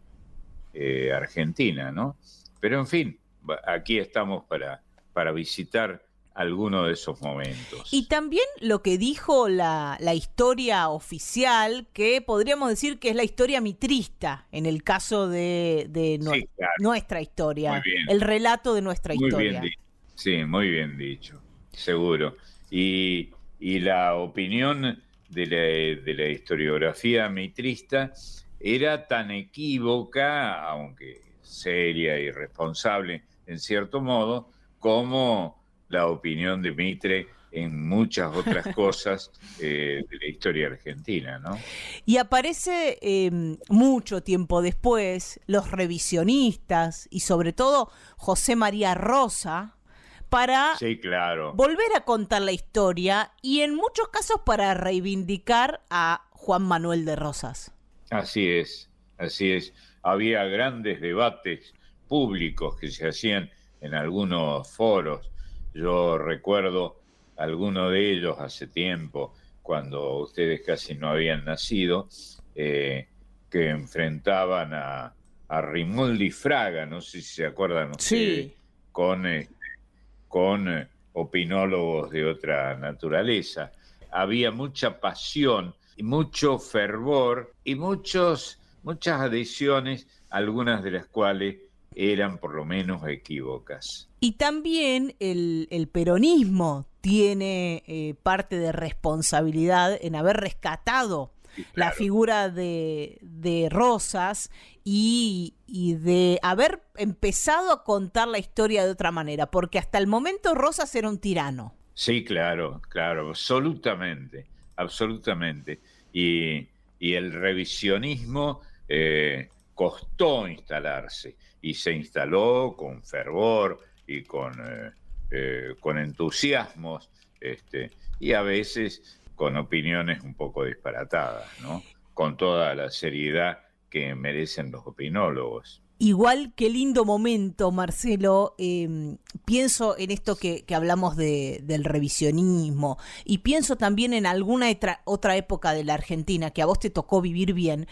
B: argentina, ¿no? Pero en fin, aquí estamos para, para visitar alguno de esos momentos.
A: Y también lo que dijo la, historia oficial, que podríamos decir que es la historia mitrista, en el caso de, nuestra historia, el relato de nuestra historia.
B: sí, muy bien dicho, seguro. Y, la opinión de la, de la historiografía mitrista era tan equívoca, aunque seria y responsable, en cierto modo, como la opinión de Mitre en muchas otras cosas eh, de la historia argentina, ¿no?
A: Y aparece em, mucho tiempo después los revisionistas y sobre todo José María Rosa para
B: claro.
A: volver a contar la historia y en muchos casos para reivindicar a Juan Manuel de Rosas.
B: Así es, así es había grandes debates públicos que se hacían en algunos foros. Yo recuerdo alguno de ellos hace tiempo, cuando ustedes casi no habían nacido, eh, que enfrentaban a, a Rimoldi Fraga, no sé si se acuerdan ustedes, con, este, con eh, opinólogos de otra naturaleza. Había mucha pasión y mucho fervor y muchos muchas adhesiones, algunas de las cuales eran por lo menos equívocas.
A: Y también el, peronismo tiene eh, parte de responsabilidad en haber rescatado la figura de, Rosas y, y, de haber empezado a contar la historia de otra manera, porque hasta el momento Rosas era un tirano.
B: Sí, claro, claro, absolutamente, absolutamente. Y, y el revisionismo eh, costó instalarse y se instaló con fervor y con, eh, eh, con entusiasmos este, y a veces con opiniones un poco disparatadas, ¿no? con toda la seriedad que merecen los opinólogos.
A: Igual qué lindo momento, Marcelo. Em, pienso en esto que, hablamos de, del revisionismo y pienso también en alguna otra época de la Argentina que a vos te tocó vivir bien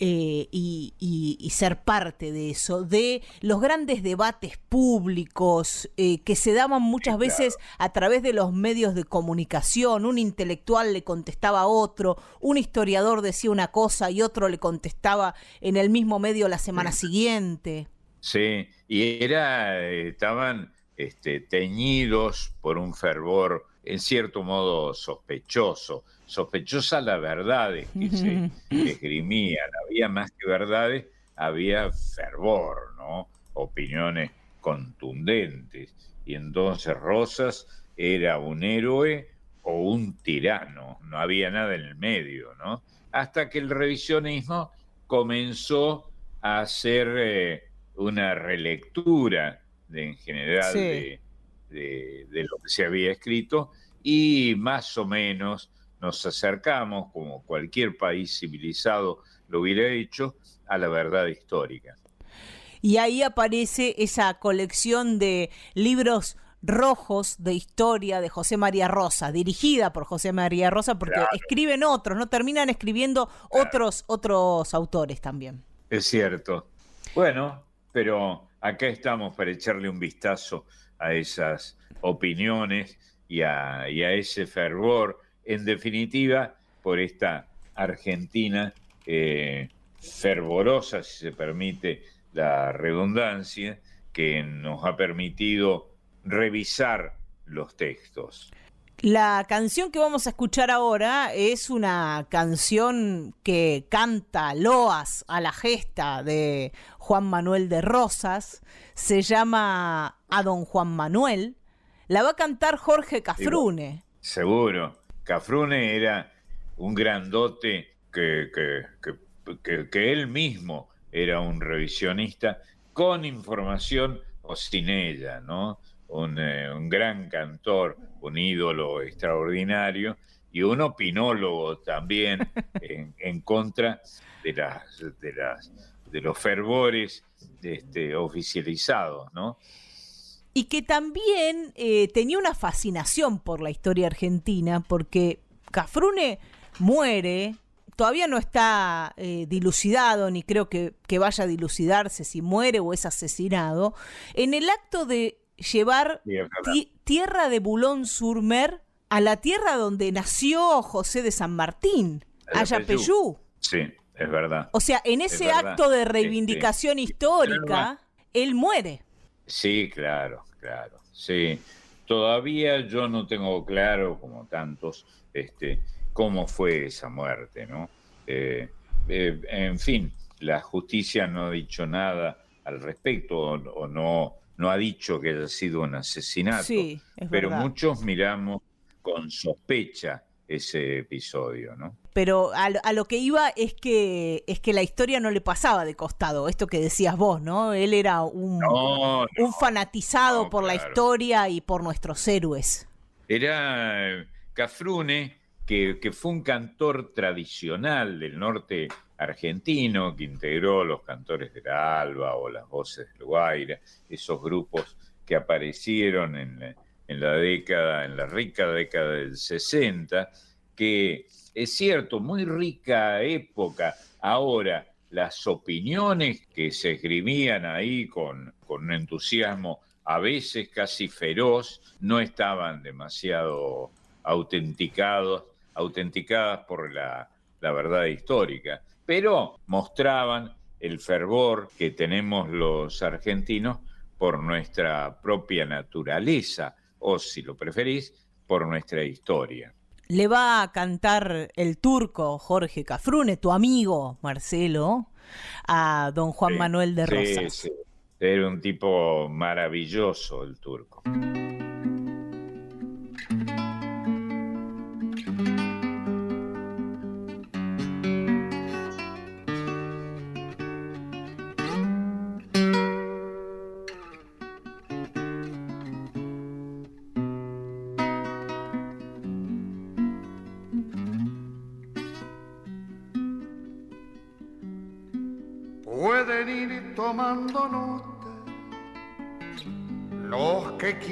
A: eh, y, ser parte de eso, de los grandes debates públicos eh, que se daban muchas veces a través de los medios de comunicación. Un intelectual le contestaba a otro, un historiador decía una cosa y otro le contestaba en el mismo medio la semana siguiente.
B: Sí, y era, estaban este, teñidos por un fervor en cierto modo sospechoso sospechosa la verdades que se esgrimían. Había más que verdades, había fervor, ¿no? Opiniones contundentes. Y entonces Rosas era un héroe o un tirano, no había nada en el medio, ¿no? Hasta que el revisionismo comenzó a hacer eh, una relectura en general de, de lo que se había escrito y más o menos nos acercamos, como cualquier país civilizado lo hubiera hecho, a la verdad histórica.
A: Y ahí aparece esa colección de libros rojos de historia de José María Rosa, dirigida por José María Rosa, porque escriben otros, no terminan escribiendo otros, otros autores también.
B: Es cierto. Bueno, pero acá estamos para echarle un vistazo a esas opiniones y a, ese fervor, en definitiva, por esta Argentina eh, fervorosa, si se permite la redundancia, que nos ha permitido revisar los textos.
A: La canción que vamos a escuchar ahora es una canción que canta loas a la gesta de Juan Manuel de Rosas. Se llama A Don Juan Manuel. La va a cantar Jorge Cafrune.
B: Seguro. Cafrune era un grandote que, que, él mismo era un revisionista con información o sin ella, ¿no? Un, eh, un gran cantor un ídolo extraordinario y un opinólogo también en, contra de, las, de, las, de los fervores este, oficializados, ¿no?
A: Y que también eh, tenía una fascinación por la historia argentina, porque Cafrune muere, todavía no está eh, dilucidado, ni creo que, que, vaya a dilucidarse si muere o es asesinado, en el acto de llevar tierra de Boulogne-sur-Mer a la tierra donde nació José de San Martín, Ayapeyú.
B: Sí, es verdad.
A: O sea, en ese acto de reivindicación histórica, él muere.
B: Sí, claro, claro. Sí. Todavía yo no tengo claro, como tantos, este, cómo fue esa muerte, ¿no? Eh, eh, en fin, la justicia no ha dicho nada al respecto o no no ha dicho que haya sido un asesinato, pero muchos miramos con sospecha ese episodio, ¿no?
A: Pero a, lo que iba es que es que la historia no le pasaba de costado, esto que decías vos, ¿no? Él era un, un fanatizado por la historia y por nuestros héroes.
B: Era Cafrune, que, que fue un cantor tradicional del norte argentino que integró los cantores de la Alba o las voces del Guaira, esos grupos que aparecieron en, la década, en la rica década del 60, que es cierto, muy rica época. Ahora, las opiniones que se esgrimían ahí con, con un entusiasmo a veces casi feroz, no estaban demasiado autenticados, autenticadas por la, la verdad histórica pero mostraban el fervor que tenemos los argentinos por nuestra propia naturaleza, o si lo preferís, por nuestra historia.
A: Le va a cantar el turco Jorge Cafrune, tu amigo Marcelo, a don Juan Manuel de Rosas. Sí, sí.
B: Era un tipo maravilloso el turco.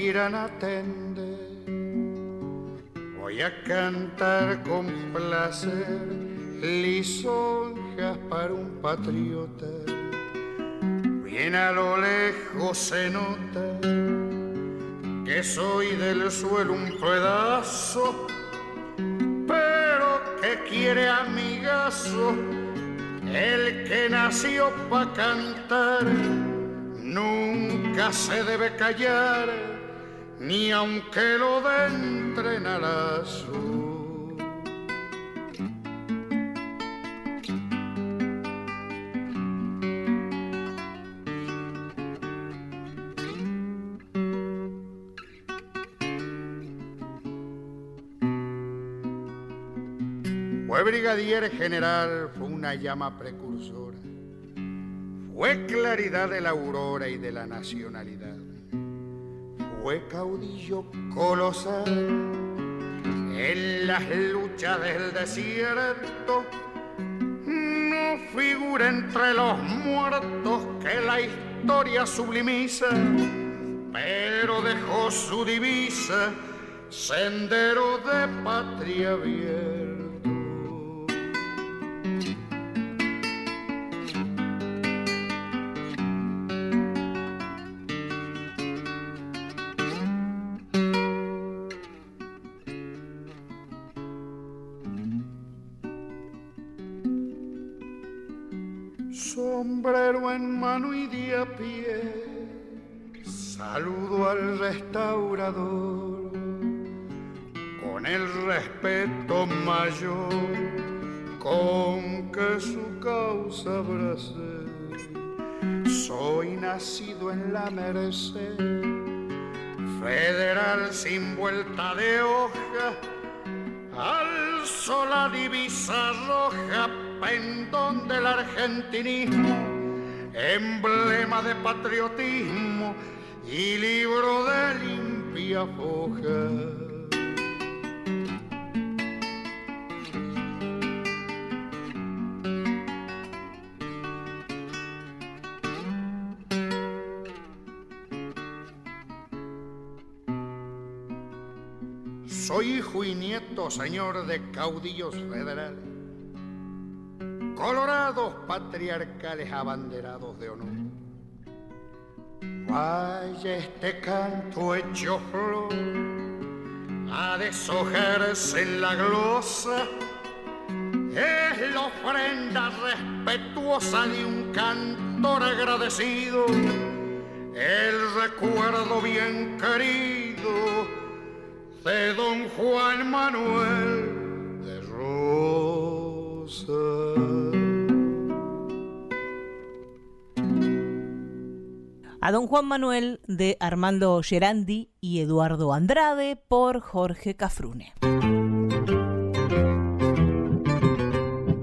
N: Quieran atender. Voy a cantar con placer lisonjas para un patriota. Bien a lo lejos se nota que soy del suelo un pedazo, pero que quiere amigazo el que nació para cantar. Nunca se debe callar ni aunque lo den a la Fue brigadier general, fue una llama precursora, fue claridad de la aurora y de la nacionalidad fue caudillo colosal en las luchas del desierto. No figura entre los muertos que la historia sublimiza, pero dejó su divisa, sendero de patria vieja. Federal sin vuelta de hoja, alzo la divisa roja pendón del argentinismo, emblema de patriotismo y libro de limpia foja. Soy hijo y nieto, señor, de caudillos federales. Colorados patriarcales abanderados de honor. Vaya este canto hecho flor. A deshojarse en la glosa, es la ofrenda respetuosa de un cantor agradecido, el recuerdo bien querido de don Juan Manuel de Rosa.
A: a don Juan Manuel de Armando Gerandi y Eduardo Andrade por Jorge Cafrune.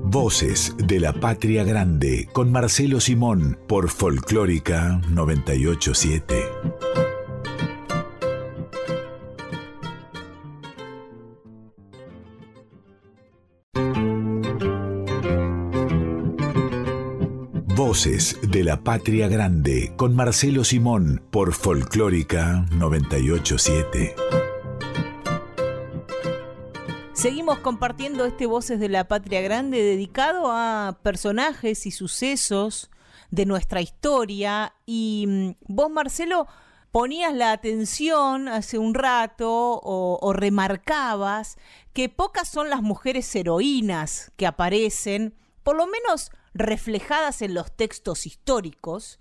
O: Voces de la Patria Grande con Marcelo Simón por Folclórica 987. Voces de la Patria Grande con Marcelo Simón por Folclórica 987.
A: Seguimos compartiendo este Voces de la Patria Grande dedicado a personajes y sucesos de nuestra historia. Y mm, vos, Marcelo, ponías la atención hace un rato o, o remarcabas que pocas son las mujeres heroínas que aparecen, por lo menos reflejadas en los textos históricos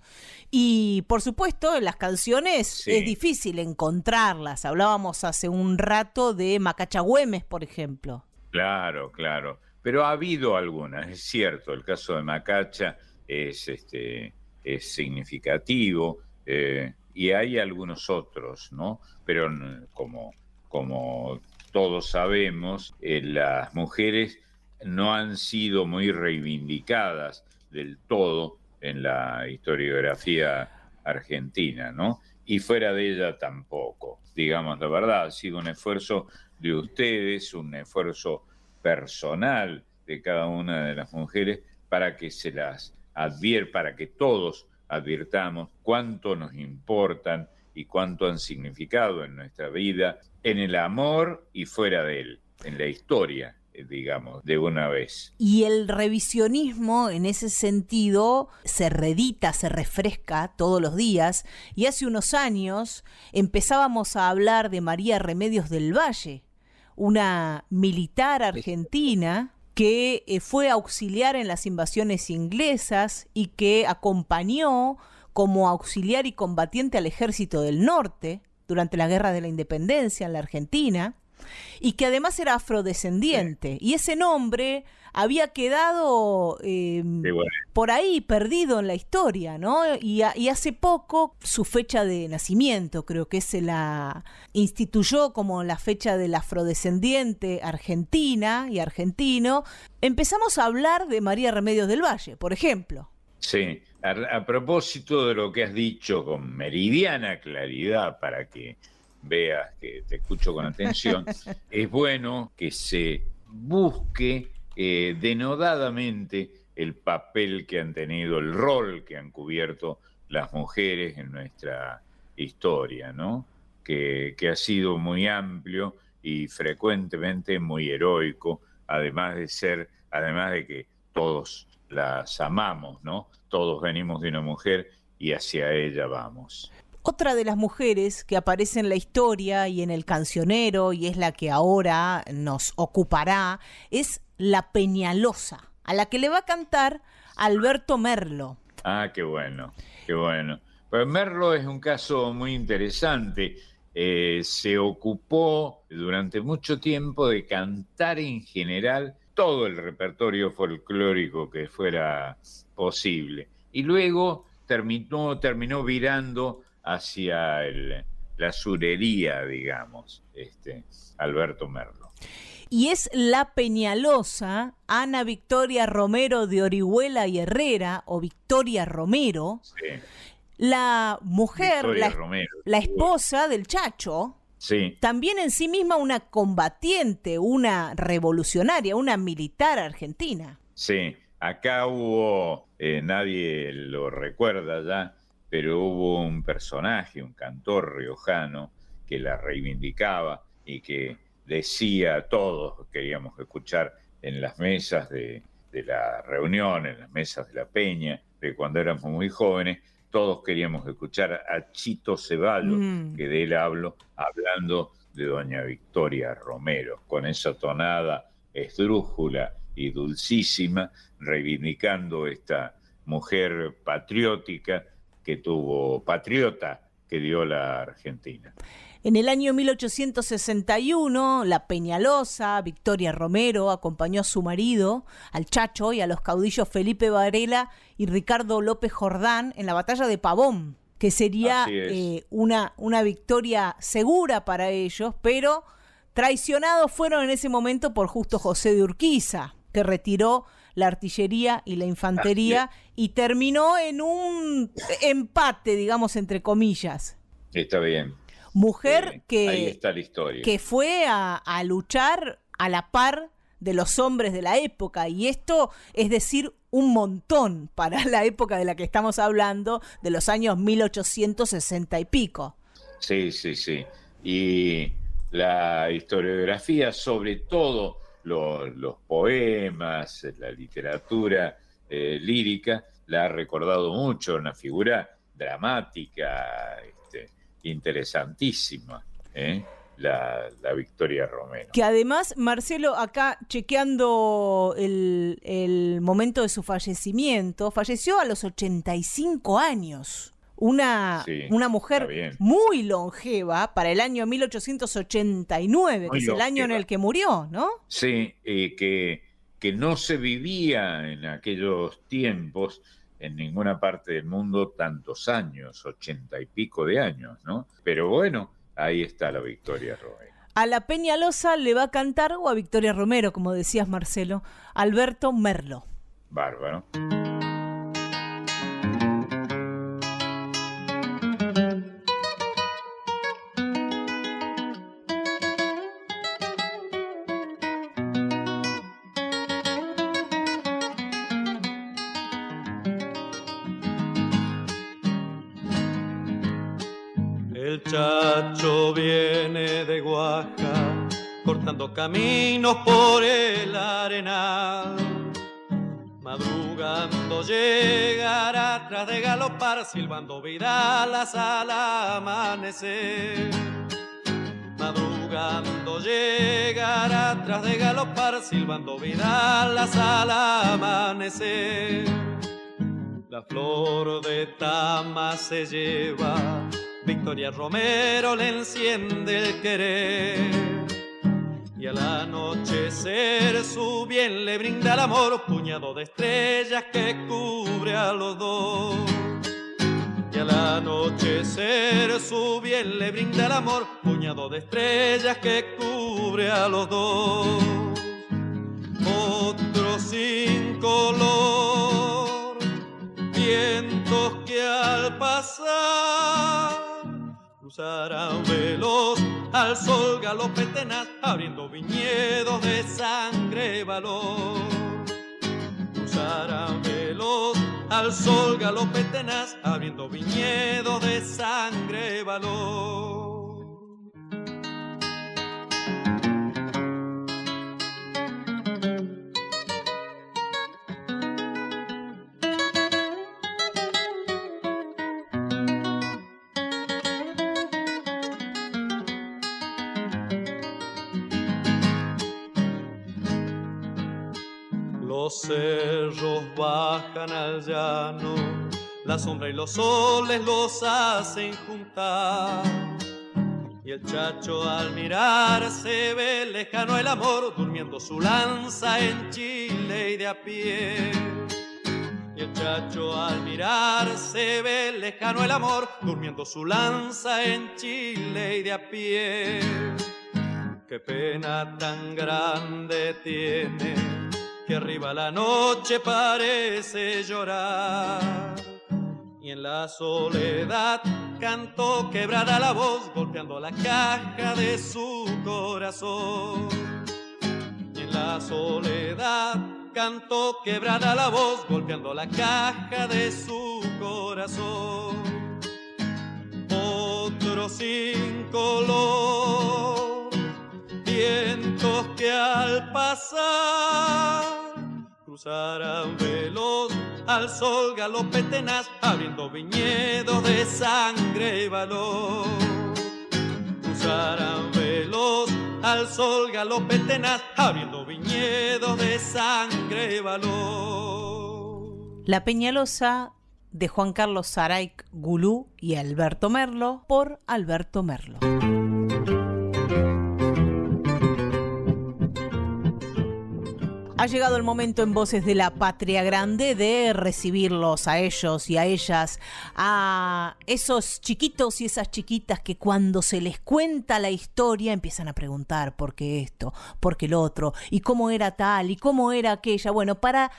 A: y por supuesto en las canciones es difícil encontrarlas. Hablábamos hace un rato de Macachagüemes, por ejemplo.
B: Claro, claro. Pero ha habido algunas, es cierto, el caso de Macacha es, este, es significativo eh, y hay algunos otros, ¿no? Pero como, como todos sabemos, eh, las mujeres no han sido muy reivindicadas del todo en la historiografía argentina, ¿no? Y fuera de ella tampoco, digamos la verdad, ha sido un esfuerzo de ustedes, un esfuerzo personal de cada una de las mujeres para que se las advierta, para que todos advirtamos cuánto nos importan y cuánto han significado en nuestra vida, en el amor y fuera de él, en la historia digamos, de una vez.
A: Y el revisionismo en ese sentido se redita, se refresca todos los días. Y hace unos años empezábamos a hablar de María Remedios del Valle, una militar argentina que eh, fue auxiliar en las invasiones inglesas y que acompañó como auxiliar y combatiente al ejército del norte durante la Guerra de la Independencia en la Argentina y que además era afrodescendiente. Y ese nombre había quedado em, por ahí perdido en la historia, ¿no? Y, hace poco su fecha de nacimiento, creo que se la instituyó como la fecha del afrodescendiente argentina y argentino. Empezamos a hablar de María Remedios del Valle, por ejemplo.
B: Sí, a propósito de lo que has dicho con meridiana claridad para que veas que te escucho con atención, es bueno que se busque eh, denodadamente el papel que han tenido, el rol que han cubierto las mujeres en nuestra historia, ¿no? Que, que ha sido muy amplio y frecuentemente muy heroico, además de ser, además de que todos las amamos, ¿no? Todos venimos de una mujer y hacia ella vamos.
A: Otra de las mujeres que aparece en la historia y en el cancionero, y es la que ahora nos ocupará, es la Peñalosa, a la que le va a cantar Alberto Merlo.
B: Ah, qué bueno, qué bueno. Pues Merlo es un caso muy interesante. Eh, se ocupó durante mucho tiempo de cantar en general todo el repertorio folclórico que fuera posible. Y luego terminó, terminó virando hacia la surería, digamos, este, Alberto Merlo.
A: Y es la Peñalosa, Ana Victoria Romero de Orihuela y Herrera, o Victoria Romero, la mujer, la, esposa del Chacho,
B: Sí.
A: También en sí misma una combatiente, una revolucionaria, una militar argentina.
B: Sí, acá hubo, eh, nadie lo recuerda ya, pero hubo un personaje, un cantor riojano, que la reivindicaba y que decía, todos queríamos escuchar en las mesas de, de la reunión, en las mesas de la peña, de cuando éramos muy jóvenes, todos queríamos escuchar a Chito Ceballos, mm. que de él hablo, hablando de doña Victoria Romero, con esa tonada esdrújula y dulcísima, reivindicando esta mujer patriótica que tuvo, patriota que dio la Argentina.
A: En el año 1861, la Peñalosa, Victoria Romero, acompañó a su marido, al Chacho y a los caudillos Felipe Varela y Ricardo López Jordán en la batalla de Pavón, que sería eh, una, una victoria segura para ellos, pero traicionados fueron en ese momento por justo José de Urquiza, que retiró la artillería y la infantería y terminó en un empate, digamos, entre comillas.
B: Está bien
A: mujer que,
B: que
A: fue a, luchar a la par de los hombres de la época. Y esto es decir un montón para la época de la que estamos hablando, de los años 1860 y pico.
B: Sí, sí, sí. Y la historiografía, sobre todo los poemas, la literatura eh, lírica, la ha recordado mucho, una figura dramática, interesantísima. ¿eh? La, Victoria Romero.
A: Que además, Marcelo, acá chequeando el, momento de su fallecimiento, falleció a los 85 años. Una, una mujer muy longeva para el año 1889, que es el año en el que murió, ¿no?
B: Sí, que, que no se vivía en aquellos tiempos en ninguna parte del mundo tantos años, ochenta y pico de años, ¿no? Pero bueno, ahí está la Victoria Romero.
A: A la Peñalosa le va a cantar, o a Victoria Romero, como decías Marcelo, Alberto Merlo.
B: Bárbaro.
P: Cortando caminos por el arenal. Madrugando llegará tras de galopar, silbando vidalas al amanecer. Madrugando llegará tras de galopar, silbando vidalas al amanecer. La flor de Tama se lleva Victoria Romero le enciende el querer. Y al anochecer su bien le brinda el amor, puñado de estrellas que cubre a los dos. Y al anochecer su bien le brinda el amor, puñado de estrellas que cubre a los dos. Otro sin color, vientos que al pasar Cruzarán veloz al sol galope tenaz, abriendo viñedos de sangre valor. Cruzarán veloz al sol galope tenaz, abriendo viñedos de sangre valor. Cerros bajan al llano, la sombra y los soles los hacen juntar. Y el chacho al mirar se ve lejano el amor, durmiendo su lanza en Chile y de a pie. Y el chacho al mirar se ve lejano el amor, durmiendo su lanza en Chile y de a pie. Qué pena tan grande tiene que arriba la noche parece llorar. Y en la soledad cantó quebrada la voz, golpeando la caja de su corazón. Y en la soledad cantó quebrada la voz, golpeando la caja de su corazón. Otro sin color vientos que al pasar cruzarán veloz al sol galope tenaz, abriendo viñedos de sangre y valor. Cruzarán veloz al sol galope tenaz, abriendo viñedos de sangre y valor.
A: La Peñalosa de Juan Carlos Saraik Gulú y Alberto Merlo por Alberto Merlo. Ha llegado el momento en Voces de la Patria Grande de recibirlos a ellos y a ellas, a esos chiquitos y esas chiquitas que cuando se les cuenta la historia empiezan a preguntar por qué esto, por qué lo otro, y cómo era tal, y cómo era aquella. Bueno, para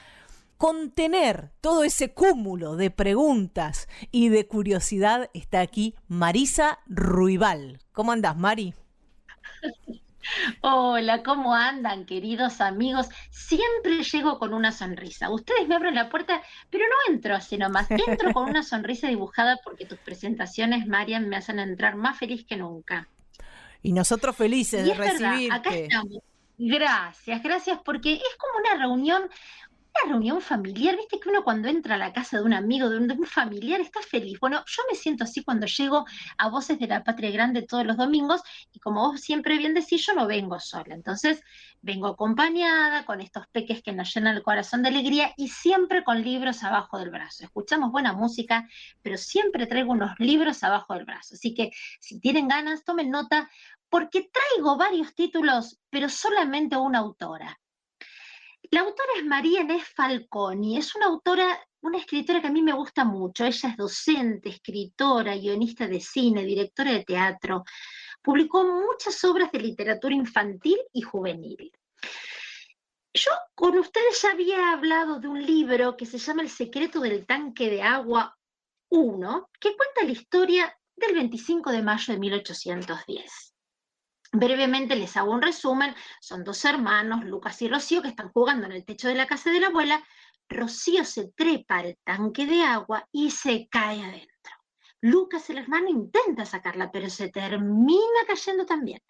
A: contener todo ese cúmulo de preguntas y de curiosidad está aquí Marisa Ruibal. ¿Cómo andás, Mari?
Q: Hola, ¿cómo andan, queridos amigos? Siempre llego con una sonrisa. Ustedes me abren la puerta, pero no entro así nomás. Entro con una sonrisa dibujada porque tus presentaciones, Marian, me hacen entrar más feliz que nunca.
A: Y nosotros felices de recibirte.
Q: acá estamos. Gracias, gracias, porque es como una reunión una reunión familiar, viste que uno cuando entra a la casa de un amigo, de un, familiar, está feliz. Bueno, yo me siento así cuando llego a Voces de la Patria Grande todos los domingos y como vos siempre bien decís, yo no vengo sola. Entonces, vengo acompañada con estos peques que nos llenan el corazón de alegría y siempre con libros abajo del brazo. Escuchamos buena música, pero siempre traigo unos libros abajo del brazo. Así que si tienen ganas, tomen nota porque traigo varios títulos, pero solamente una autora. La autora es María Inés Falconi, es una autora, una escritora que a mí me gusta mucho. Ella es docente, escritora, guionista de cine, directora de teatro. Publicó muchas obras de literatura infantil y juvenil. Yo con ustedes ya había hablado de un libro que se llama El secreto del tanque de agua 1, que cuenta la historia del 25 de mayo de 1810. Brevemente les hago un resumen. Son dos hermanos, Lucas y Rocío, que están jugando en el techo de la casa de la abuela. Rocío se trepa al tanque de agua y se cae adentro. Lucas, el hermano, intenta sacarla, pero se termina cayendo también.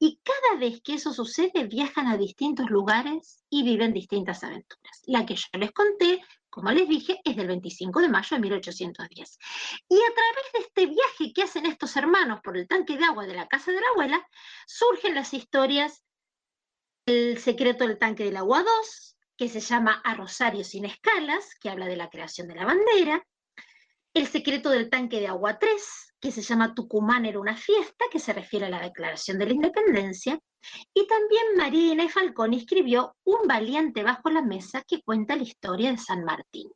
Q: Y cada vez que eso sucede, viajan a distintos lugares y viven distintas aventuras. La que yo les conté como les dije, es del 25 de mayo de 1810. Y a través de este viaje que hacen estos hermanos por el tanque de agua de la casa de la abuela, surgen las historias El secreto del tanque del agua 2, que se llama A Rosario sin escalas, que habla de la creación de la bandera, El secreto del tanque de agua 3, que se llama Tucumán era una fiesta, que se refiere a la declaración de la independencia, y también Marina y Falcón escribió Un valiente bajo la mesa que cuenta la historia de San Martín.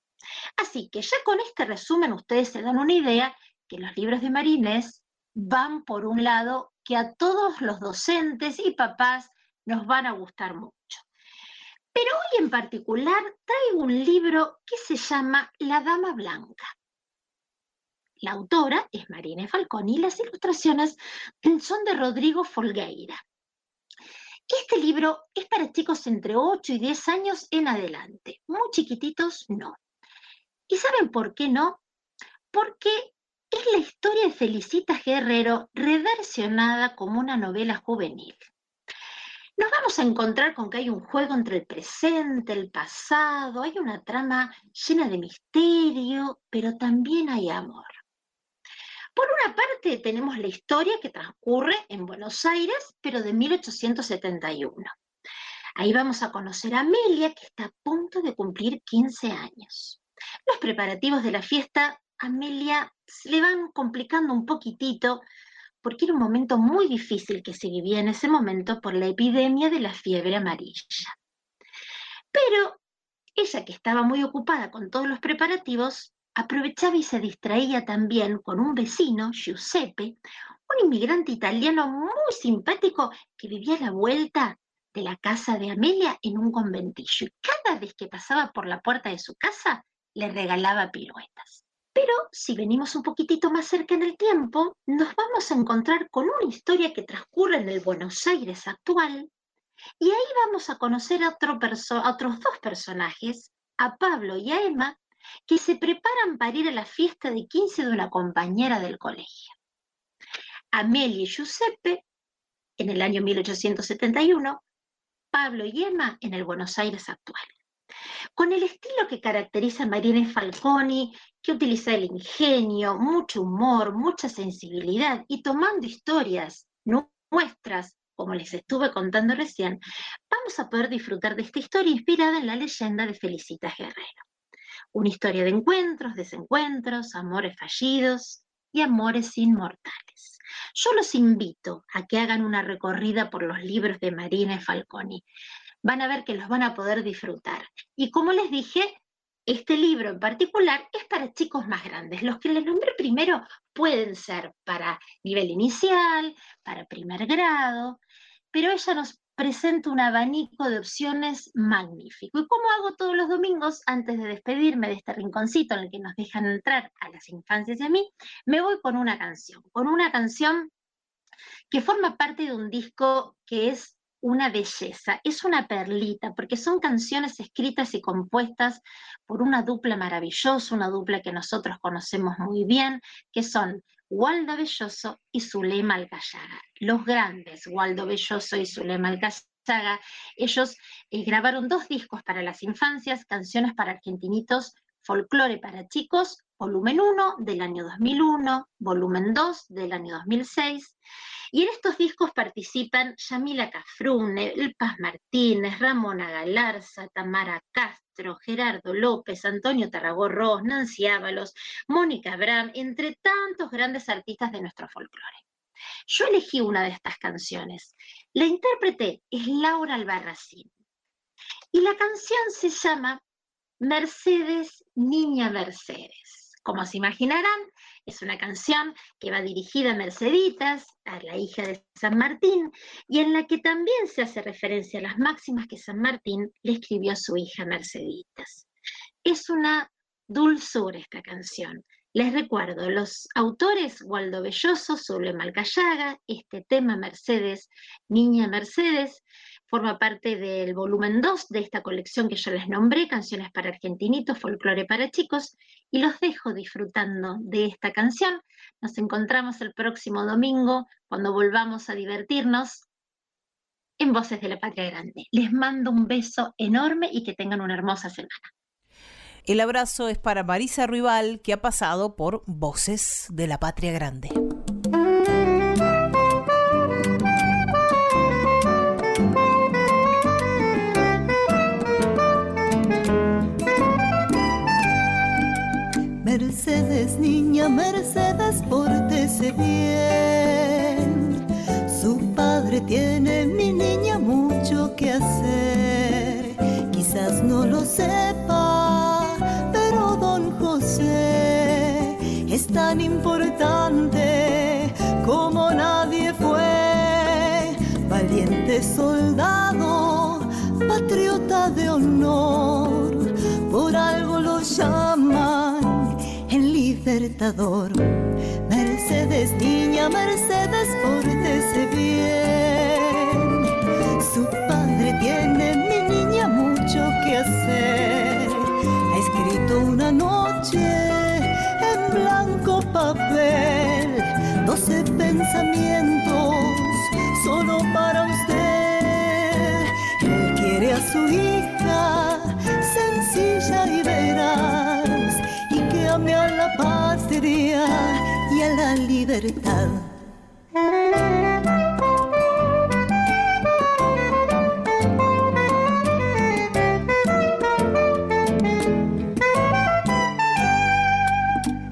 Q: Así que ya con este resumen ustedes se dan una idea que los libros de Marinés van por un lado que a todos los docentes y papás nos van a gustar mucho. Pero hoy en particular traigo un libro que se llama La Dama Blanca. La autora es Marina Falcón y las ilustraciones son de Rodrigo Folgueira. Este libro es para chicos entre 8 y 10 años en adelante. Muy chiquititos, no. ¿Y saben por qué no? Porque es la historia de Felicitas Guerrero reversionada como una novela juvenil. Nos vamos a encontrar con que hay un juego entre el presente, el pasado, hay una trama llena de misterio, pero también hay amor. Por una parte tenemos la historia que transcurre en Buenos Aires, pero de 1871. Ahí vamos a conocer a Amelia, que está a punto de cumplir 15 años. Los preparativos de la fiesta, Amelia se le van complicando un poquitito porque era un momento muy difícil que se vivía en ese momento por la epidemia de la fiebre amarilla. Pero ella, que estaba muy ocupada con todos los preparativos, aprovechaba y se distraía también con un vecino, Giuseppe, un inmigrante italiano muy simpático que vivía a la vuelta de la casa de Amelia en un conventillo. Y cada vez que pasaba por la puerta de su casa, le regalaba piruetas. Pero si venimos un poquitito más cerca en el tiempo, nos vamos a encontrar con una historia que transcurre en el Buenos Aires actual, y ahí vamos a conocer a, a otros dos personajes, a Pablo y a Emma, que se preparan para ir a la fiesta de 15 de una compañera del colegio. Amelia y Giuseppe, en el año 1871, Pablo y Emma en el Buenos Aires actual. Con el estilo que caracteriza a Marina Falconi, que utiliza el ingenio, mucho humor, mucha sensibilidad y tomando historias nuestras, como les estuve contando recién, vamos a poder disfrutar de esta historia inspirada en la leyenda de Felicitas Guerrero. Una historia de encuentros, desencuentros, amores fallidos y amores inmortales. Yo los invito a que hagan una recorrida por los libros de Marina Falconi van a ver que los van a poder disfrutar. Y como les dije, este libro en particular es para chicos más grandes. Los que les nombré primero pueden ser para nivel inicial, para primer grado, pero ella nos presenta un abanico de opciones magnífico. ¿Y como hago todos los domingos, antes de despedirme de este rinconcito en el que nos dejan entrar a las infancias y a mí, me voy con una canción, con una canción que forma parte de un disco que es una belleza, es una perlita, porque son canciones escritas y compuestas por una dupla maravillosa, una dupla que nosotros conocemos muy bien, que son Waldo Belloso y Zulema Alcayaga. Los grandes, Waldo Belloso y Zulema Alcayaga, ellos eh, grabaron dos discos para las infancias, canciones para argentinitos, folclore para chicos, volumen 1 del año 2001, volumen 2 del año 2006. Y en estos discos participan Yamila Cafrune, El Paz Martínez, Ramona Galarza, Tamara Castro, Gerardo López, Antonio Tarragó Nancy Ábalos, Mónica Bram, entre tantos grandes artistas de nuestro folclore. Yo elegí una de estas canciones. La intérprete es Laura Albarracín. Y la canción se llama Mercedes, Niña Mercedes. Como se imaginarán, es una canción que va dirigida a Merceditas, a la hija de San Martín, y en la que también se hace referencia a las máximas que San Martín le escribió a su hija Merceditas. Es una dulzura esta canción. Les recuerdo, los autores Waldo Belloso, Zulema Malcayaga, este tema Mercedes, Niña Mercedes, forma parte del volumen 2 de esta colección que yo les nombré, Canciones para Argentinitos, Folclore para Chicos, y los dejo disfrutando de esta canción. Nos encontramos el próximo domingo cuando volvamos a divertirnos en Voces de la Patria Grande. Les mando un beso enorme y que tengan una hermosa semana.
A: El abrazo es para Marisa Rival, que ha pasado por Voces de la Patria Grande.
R: Mercedes, niña Mercedes, pórtese bien. Su padre tiene, mi niña, mucho que hacer. Quizás no lo sepa, pero don José es tan importante como nadie fue. Valiente soldado, patriota de honor, por algo lo llaman libertador. Mercedes, niña Mercedes, pórtese bien. Su padre tiene, mi niña, mucho que hacer. Ha escrito una noche en blanco papel, doce pensamientos solo para usted. Él quiere a su hija llame a la patria y a la libertad.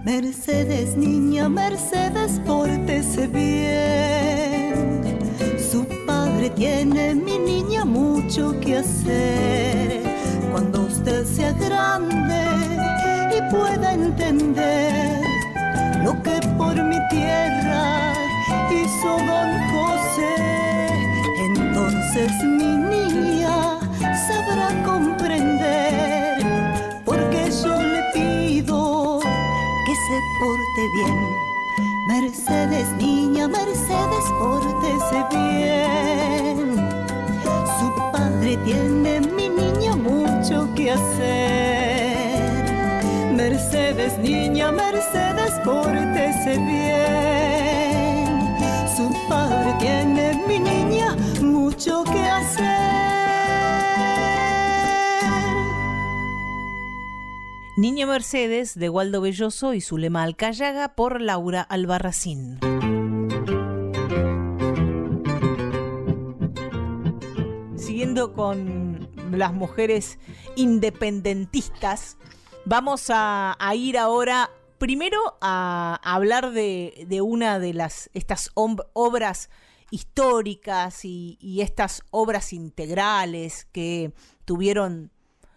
R: Mercedes, niña, Mercedes, pórtese bien. Su padre tiene, mi niña, mucho que hacer. Cuando usted sea grande, pueda entender lo que por mi tierra hizo don José, entonces mi niña sabrá comprender, porque yo le pido que se porte bien Mercedes, niña, Mercedes, pórtese bien. Su padre tiene, mi niña, mucho que hacer. Mercedes, niña, Mercedes, pórtese bien. Su padre tiene, mi niña, mucho que hacer.
A: Niña Mercedes de Waldo Belloso y Zulema Alcayaga por Laura Albarracín. Siguiendo con las mujeres independentistas, vamos a, ir ahora primero a, hablar de, una de las estas obras históricas y estas obras integrales que tuvieron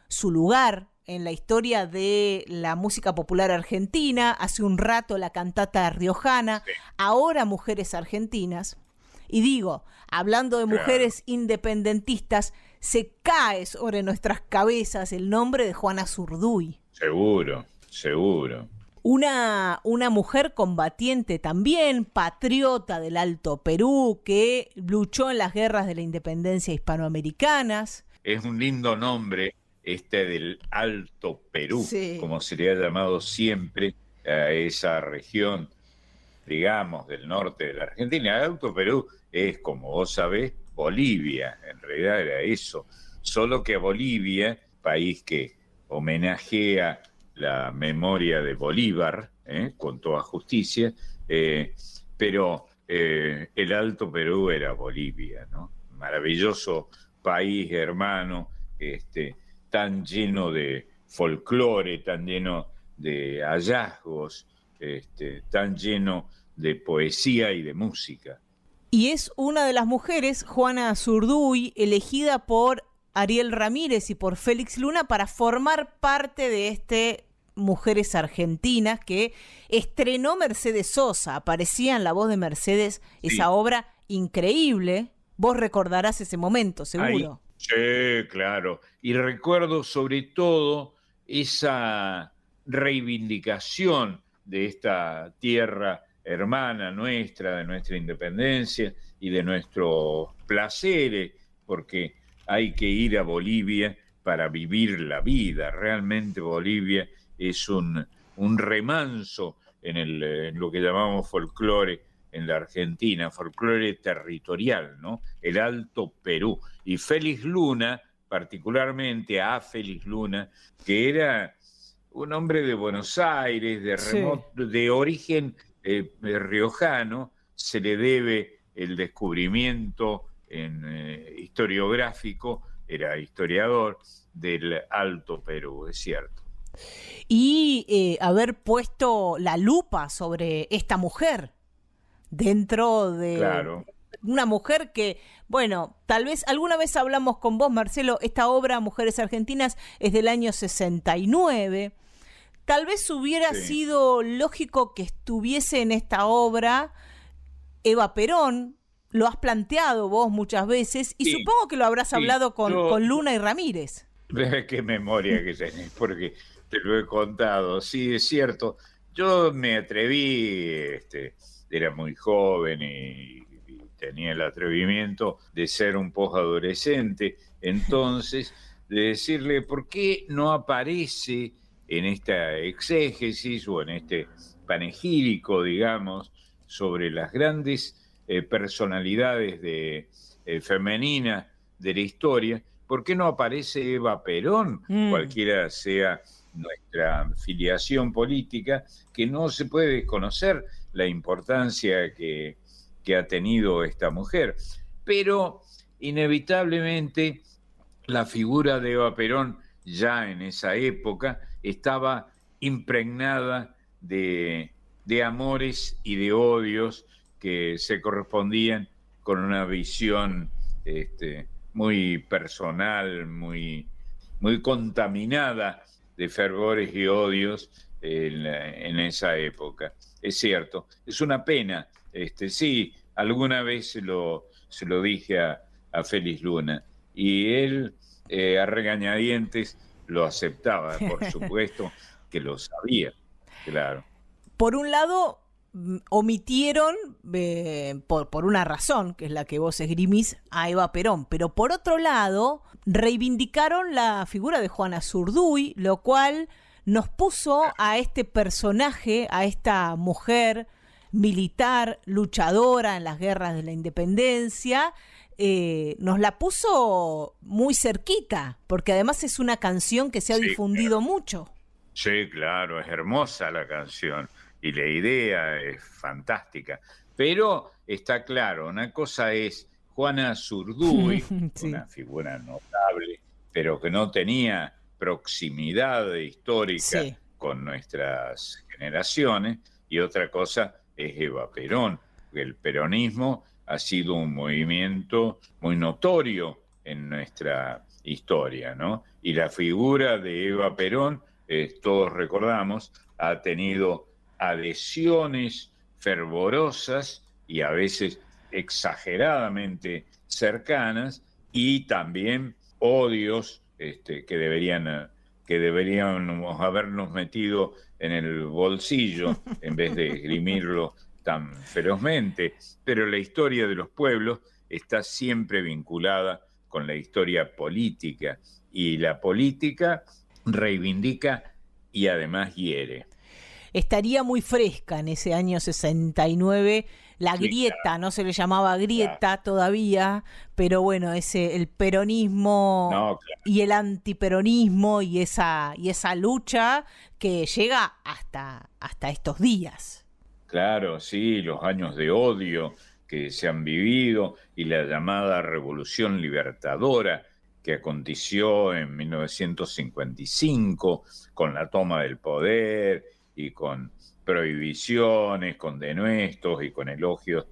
A: su lugar en la historia de la música popular argentina, hace un rato la cantata riojana, ahora mujeres argentinas. Y digo, hablando de mujeres independentistas, se cae sobre nuestras cabezas el nombre de Juana Zurduy.
B: Seguro, seguro.
A: Una, una, mujer combatiente también, patriota del Alto Perú, que luchó en las guerras de la independencia hispanoamericanas.
B: Es un lindo nombre este del Alto Perú, como se le ha llamado siempre a esa región, digamos, del norte de la Argentina. El Alto Perú es, como vos sabés, Bolivia, en realidad era eso, solo que Bolivia, país que homenajea la memoria de Bolívar, ¿eh? con toda justicia, eh, pero eh, el Alto Perú era Bolivia. Maravilloso país hermano, este, tan lleno de folclore, tan lleno de hallazgos, este, tan lleno de poesía y de música.
A: Y es una de las mujeres, Juana Zurduy, elegida por Ariel Ramírez y por Félix Luna para formar parte de este Mujeres Argentinas que estrenó Mercedes Sosa. Aparecía en la voz de Mercedes esa obra increíble. Vos recordarás ese momento, seguro.
B: Sí, claro. Y recuerdo sobre todo esa reivindicación de esta tierra hermana nuestra, de nuestra independencia y de nuestros placeres, porque hay que ir a Bolivia para vivir la vida. Realmente Bolivia es un, un remanso en, el, en lo que llamamos folclore en la Argentina, folclore territorial, ¿no? El Alto Perú. Y Félix Luna, particularmente a Félix Luna, que era un hombre de Buenos Aires, de, de origen eh, riojano, se le debe el descubrimiento en, eh, historiográfico, era historiador del Alto Perú, es cierto.
A: Y eh, haber puesto la lupa sobre esta mujer, dentro de una mujer que, bueno, tal vez alguna vez hablamos con vos, Marcelo, esta obra Mujeres Argentinas es del año 69. Tal vez hubiera sido lógico que estuviese en esta obra Eva Perón, lo has planteado vos muchas veces y supongo que lo habrás hablado con, con, Luna y Ramírez.
B: Qué memoria que tenés, porque te lo he contado. Sí, es cierto. Yo me atreví, este, era muy joven y, tenía el atrevimiento de ser un poco adolescente, entonces de decirle, ¿por qué no aparece en esta exégesis o en este panegírico, digamos, sobre las grandes eh, personalidades de, eh, femeninas de la historia, ¿por qué no aparece Eva Perón, mm. cualquiera sea nuestra filiación política, que no se puede desconocer la importancia que, ha tenido esta mujer. Pero inevitablemente la figura de Eva Perón ya en esa época estaba impregnada de, amores y de odios que se correspondían con una visión este, muy personal, muy, muy contaminada de fervores y odios en, esa época. Es cierto, es una pena. Este, sí, alguna vez se lo, se lo dije a, a Félix Luna y él eh, a regañadientes lo aceptaba, por supuesto que lo sabía, claro.
A: Por un lado, omitieron, eh, por, por, una razón, que es la que vos esgrimís, a Eva Perón, pero por otro lado, reivindicaron la figura de Juana Zurduy, lo cual nos puso a este personaje, a esta mujer militar, luchadora en las guerras de la independencia, eh, nos la puso muy cerquita, porque además es una canción que se ha difundido mucho.
B: Sí, claro, es hermosa la canción y la idea es fantástica. Pero está claro, una cosa es Juana Zurduy, una figura notable, pero que no tenía proximidad histórica con nuestras generaciones, y otra cosa es Eva Perón. El peronismo ha sido un movimiento muy notorio en nuestra historia, ¿no? Y la figura de Eva Perón, eh, todos recordamos, ha tenido adhesiones fervorosas y a veces exageradamente cercanas y también odios este, que deberían que deberíamos habernos metido en el bolsillo en vez de esgrimirlo tan ferozmente, pero la historia de los pueblos está siempre vinculada con la historia política y la política reivindica y además hiere.
A: Estaría muy fresca en ese año 69 la grieta, no se le llamaba grieta todavía, pero bueno, ese el peronismo y el antiperonismo y esa y esa lucha que llega hasta hasta estos días.
B: Claro, sí, los años de odio que se han vivido y la llamada revolución libertadora que aconteció en 1955 con la toma del poder y con prohibiciones, con denuestos y con elogios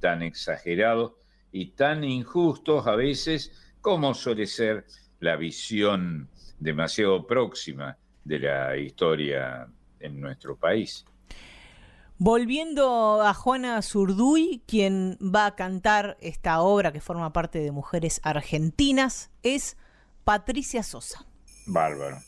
B: tan exagerados y tan injustos a veces como suele ser la visión demasiado próxima de la historia en nuestro país.
A: Volviendo a Juana Zurduy, quien va a cantar esta obra que forma parte de Mujeres Argentinas, es Patricia Sosa.
B: Bárbaro.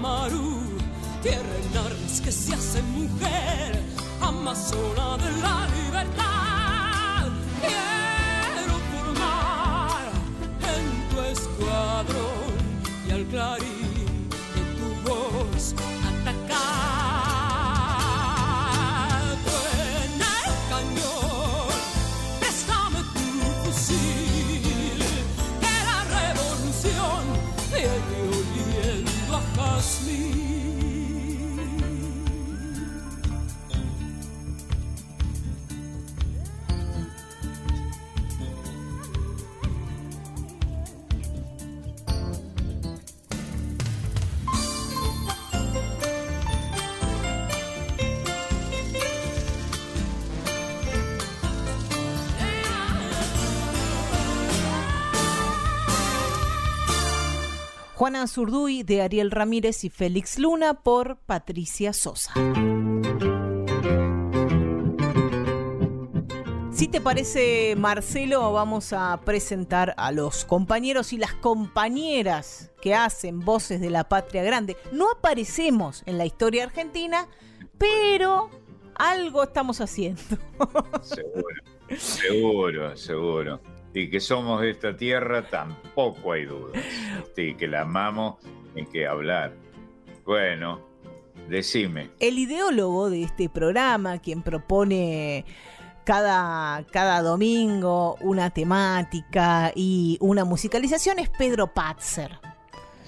S: Camarú, tierra en armas que se hace mujer, amazona de la libertad.
A: Juana Zurduy de Ariel Ramírez y Félix Luna por Patricia Sosa. Si te parece, Marcelo, vamos a presentar a los compañeros y las compañeras que hacen Voces de la Patria Grande. No aparecemos en la historia argentina, pero algo estamos haciendo.
B: Seguro, seguro, seguro. Y que somos de esta tierra tampoco hay duda. Y que la amamos, en que hablar. Bueno, decime.
A: El ideólogo de este programa, quien propone cada, cada domingo una temática y una musicalización, es Pedro Patzer.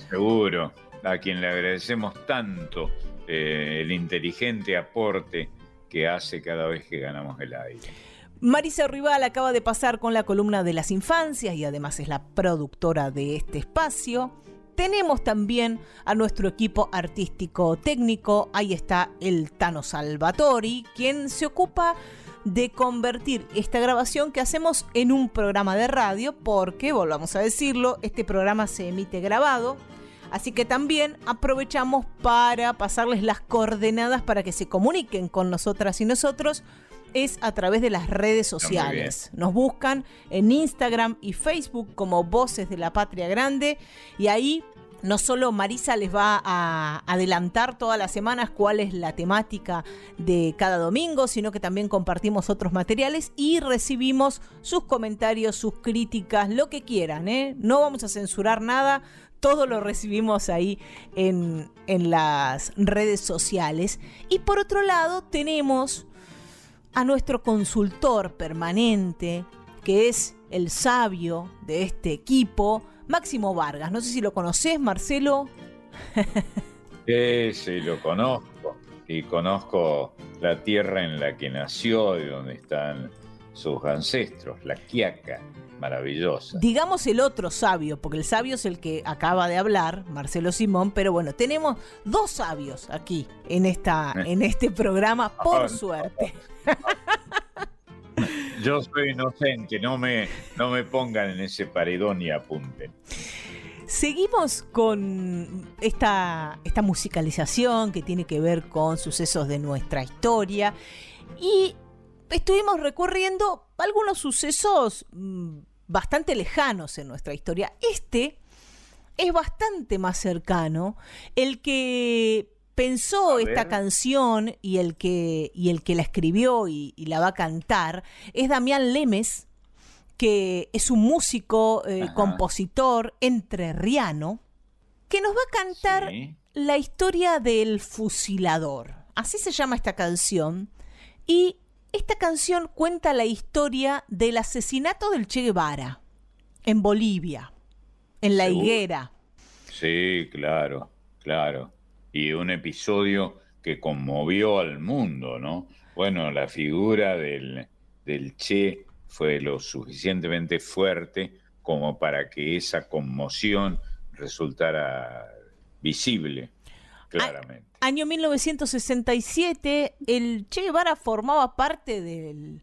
B: Seguro, a quien le agradecemos tanto eh, el inteligente aporte que hace cada vez que ganamos el aire.
A: Marisa Rival acaba de pasar con la columna de las infancias y además es la productora de este espacio. Tenemos también a nuestro equipo artístico técnico, ahí está el Tano Salvatori, quien se ocupa de convertir esta grabación que hacemos en un programa de radio, porque, volvamos a decirlo, este programa se emite grabado, Así que también aprovechamos para pasarles las coordenadas para que se comuniquen con nosotras y nosotros. Es a través de las redes sociales. Nos buscan en Instagram y Facebook como Voces de la Patria Grande y ahí no solo Marisa les va a adelantar todas las semanas cuál es la temática de cada domingo, sino que también compartimos otros materiales y recibimos sus comentarios, sus críticas, lo que quieran. ¿eh? No vamos a censurar nada, todo lo recibimos ahí en, en las redes sociales. Y por otro lado tenemos a nuestro consultor permanente, que es el sabio de este equipo, Máximo Vargas. No sé si lo conoces, Marcelo.
B: Sí, sí, lo conozco. Y conozco la tierra en la que nació y donde están sus ancestros, la Quiaca, maravillosa.
A: Digamos el otro sabio, porque el sabio es el que acaba de hablar, Marcelo Simón, pero bueno, tenemos dos sabios aquí en, esta, en este programa, por suerte.
B: Yo soy inocente, no me, no me pongan en ese paredón y apunten.
A: Seguimos con esta, esta musicalización que tiene que ver con sucesos de nuestra historia y estuvimos recorriendo algunos sucesos mm, bastante lejanos en nuestra historia. Este es bastante más cercano. El que pensó esta canción y el que, y el que la escribió y, y, la va a cantar es Damián Lemes, que es un músico, eh, compositor entrerriano, que nos va a cantar sí. la historia del fusilador. Así se llama esta canción. Y esta canción cuenta la historia del asesinato del Che Guevara en Bolivia, en la ¿Seguro? higuera.
B: Sí, claro, claro. Y un episodio que conmovió al mundo, ¿no? Bueno, la figura del, del Che fue lo suficientemente fuerte como para que esa conmoción resultara visible, claramente.
A: Año 1967, el Che Guevara formaba parte del,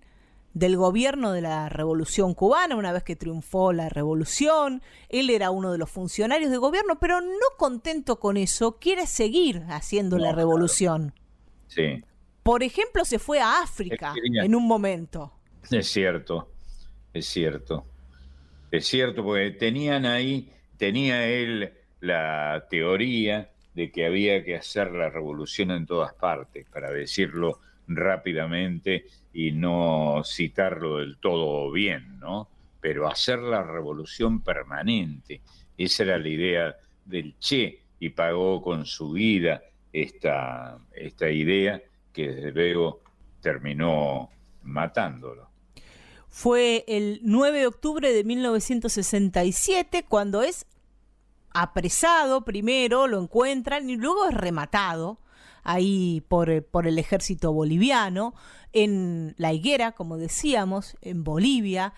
A: del, gobierno de la Revolución Cubana, una vez que triunfó la revolución. Él era uno de los funcionarios de gobierno, pero no contento con eso, quiere seguir haciendo no, la revolución.
B: Claro. Sí.
A: Por ejemplo, se fue a África en un momento.
B: Es cierto, es cierto. Es cierto, porque tenían ahí, tenía él la teoría de que había que hacer la revolución en todas partes, para decirlo rápidamente y no citarlo del todo bien, ¿no? Pero hacer la revolución permanente, esa era la idea del Che y pagó con su vida esta, esta idea que desde luego terminó matándolo.
A: Fue el 9 de octubre de 1967 cuando es apresado primero, lo encuentran y luego es rematado ahí por, por, el ejército boliviano, en La Higuera, como decíamos, en Bolivia.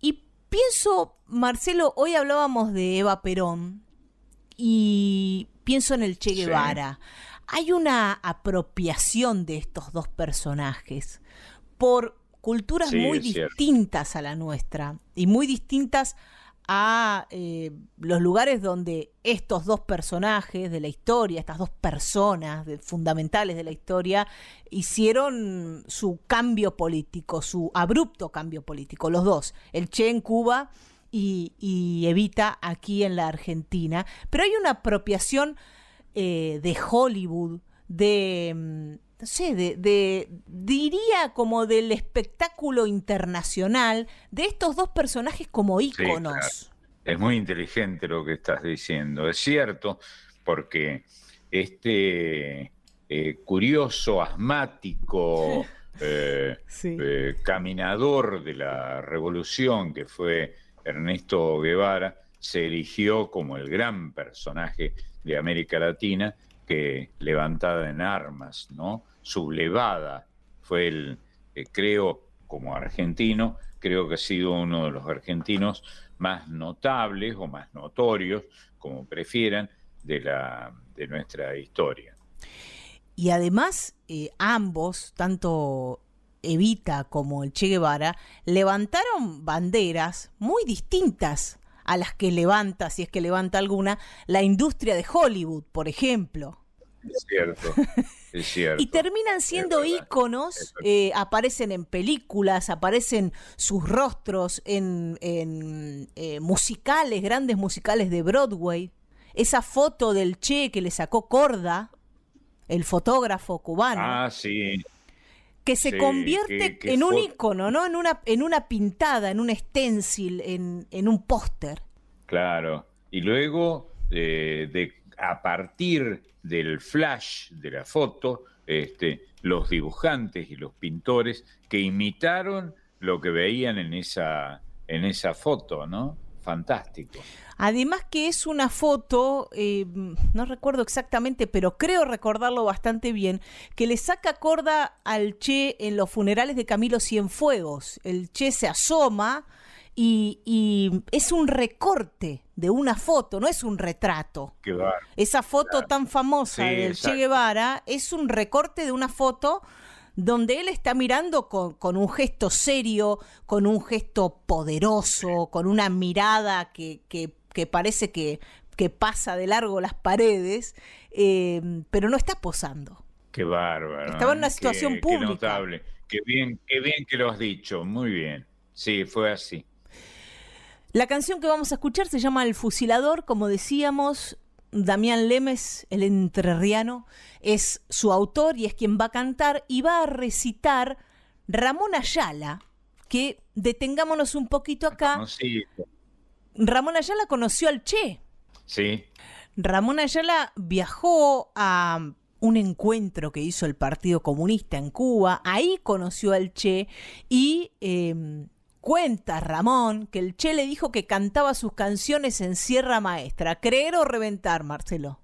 A: Y pienso, Marcelo, hoy hablábamos de Eva Perón y pienso en el Che Guevara. Hay una apropiación de estos dos personajes por culturas muy distintas a la nuestra y muy distintas a eh, los lugares donde estos dos personajes de la historia, estas dos personas fundamentales de la historia, hicieron su cambio político, su abrupto cambio político, los dos, el Che en Cuba y, Evita aquí en la Argentina. Pero hay una apropiación eh, de Hollywood, de mm, no sé, de, diría como del espectáculo internacional de estos dos personajes como íconos.
B: Es muy inteligente lo que estás diciendo, es cierto, porque este eh, curioso, asmático, eh, eh, caminador de la revolución que fue Ernesto Guevara, se erigió como el gran personaje de América Latina que levantada en armas, ¿no? Sublevada. Fue el, eh, creo, como argentino, creo que ha sido uno de los argentinos más notables o más notorios, como prefieran, de, la, de nuestra historia.
A: Y además, eh, ambos, tanto Evita como el Che Guevara, levantaron banderas muy distintas a las que levanta, si es que levanta alguna, la industria de Hollywood, por ejemplo.
B: Es cierto, es cierto.
A: y terminan siendo íconos, eh, aparecen en películas, aparecen sus rostros en, eh, musicales, grandes musicales de Broadway. Esa foto del Che que le sacó Corda, el fotógrafo cubano.
B: Ah, sí.
A: Que se convierte en un ícono, ¿no? En una, en una pintada, en un stencil, en, en un póster.
B: Claro. Y luego, eh, de, a partir del flash de la foto, este, los dibujantes y los pintores que imitaron lo que veían en esa, en esa foto, ¿no? Fantástico.
A: Además que es una foto, eh, no recuerdo exactamente, pero creo recordarlo bastante bien, que le saca corda al Che en los funerales de Camilo Cienfuegos. El Che se asoma y, es un recorte de una foto, no es un retrato. Esa foto tan famosa del Che Guevara es un recorte de una foto donde él está mirando con, un gesto serio, con un gesto poderoso, con una mirada que, parece que, pasa de largo las paredes, eh, pero no está posando.
B: Qué bárbaro.
A: Estaba en una ¿eh? situación pública.
B: Qué notable. Qué bien, qué bien que lo has dicho. Muy bien. Sí, fue así.
A: La canción que vamos a escuchar se llama El Fusilador, como decíamos, Damián Lemes, el entrerriano, es su autor y es quien va a cantar y va a recitar Ramón Ayala, que detengámonos un poquito acá. Ramón Ayala conoció al Che.
B: Sí.
A: Ramón Ayala viajó a un encuentro que hizo el Partido Comunista en Cuba, ahí conoció al Che y em, Cuenta Ramón que el Che le dijo que cantaba sus canciones en Sierra Maestra. ¿Creer o reventar, Marcelo?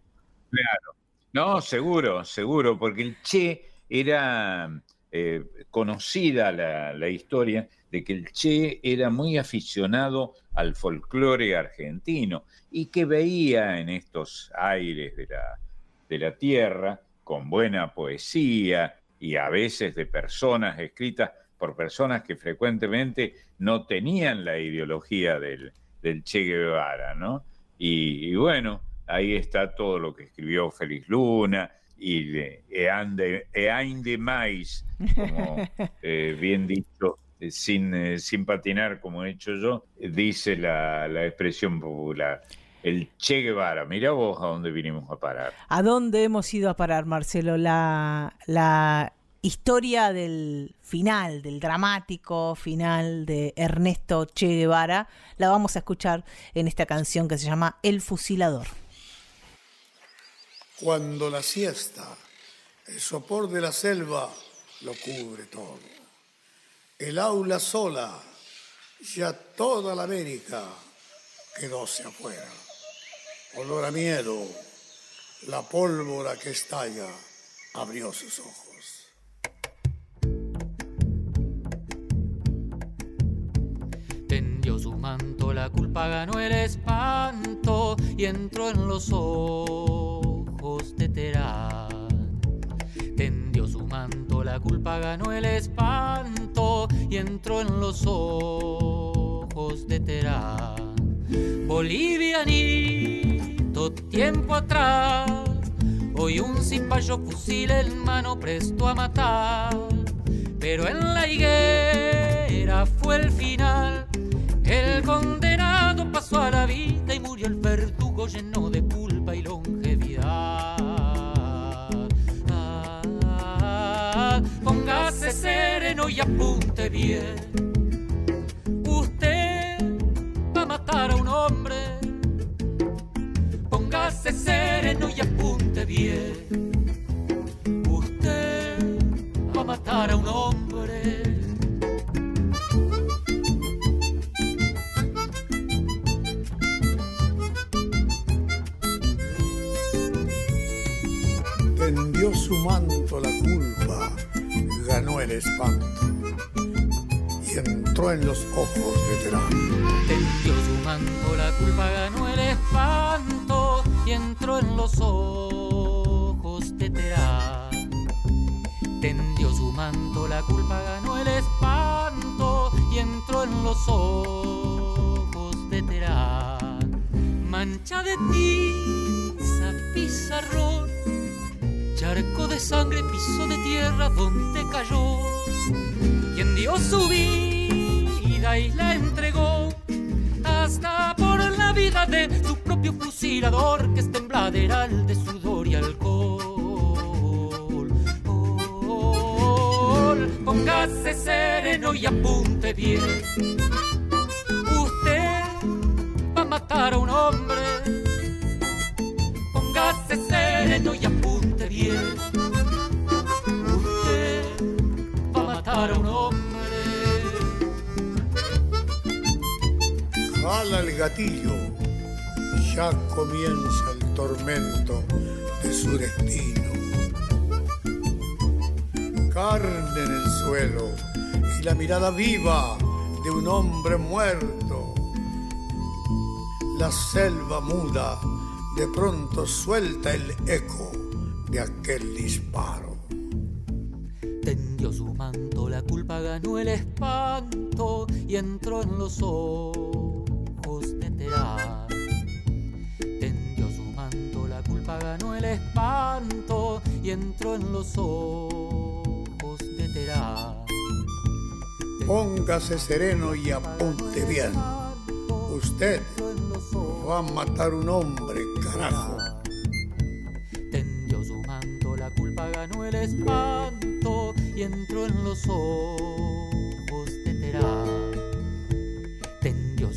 B: Claro. No, seguro, seguro, porque el Che era eh, conocida la, historia de que el Che era muy aficionado al folclore argentino y que veía en estos aires de la, de la tierra, con buena poesía y a veces de personas escritas por personas que frecuentemente no tenían la ideología del, Che Guevara, ¿no? Y, bueno, ahí está todo lo que escribió Félix Luna y de Ean de, Mais, como eh, bien dicho, eh, sin, eh, sin patinar como he hecho yo, dice la, expresión popular. El Che Guevara, mira vos a dónde vinimos a parar.
A: ¿A dónde hemos ido a parar, Marcelo? La, la historia del final, del dramático final de Ernesto Che Guevara, la vamos a escuchar en esta canción que se llama El Fusilador.
T: Cuando la siesta, el sopor de la selva lo cubre todo. El aula sola, ya toda la América quedóse afuera. Olor a miedo, la pólvora que estalla abrió sus ojos.
U: La culpa ganó el espanto y entró en los ojos de Terán. Tendió su manto, la culpa ganó el espanto y entró en los ojos de Terán. Bolivianito, tiempo atrás, hoy un cipayo fusil en mano presto a matar, pero en la higuera fue el final. El condenado pasó a la vida y murió el verdugo lleno de culpa y longevidad. Ah, póngase sereno y apunte bien. Usted va a matar a un hombre. Póngase sereno y apunte bien. Usted va a matar a un hombre.
T: Su manto la culpa, ganó el espanto y entró en los ojos de Terán.
U: Tendió su manto, la culpa ganó el espanto y entró en los ojos de Terán. Tendió su manto, la culpa ganó el espanto y entró en los ojos de Terán. Mancha de tiza, pizarrón, charco de sangre, piso de tierra donde cayó. Quien dio su vida y la entregó hasta por la vida de su propio fusilador que es tembladeral de sudor y alcohol. Póngase sereno y apunte bien. Usted va a matar a un hombre. Póngase sereno y apunte
T: Jala el gatillo, ya comienza el tormento de su destino. Carne en el suelo y la mirada viva de un hombre muerto. La selva muda de pronto suelta el eco de aquel disparo.
U: Tendió su manto, la culpa ganó el espanto y entró en los ojos Tendió su manto, la culpa ganó el espanto y entró en los ojos de Terán.
T: Póngase sereno y apunte bien. Usted va a matar un hombre, carajo.
U: Tendió su manto, la culpa ganó el espanto y entró en los ojos de Terán.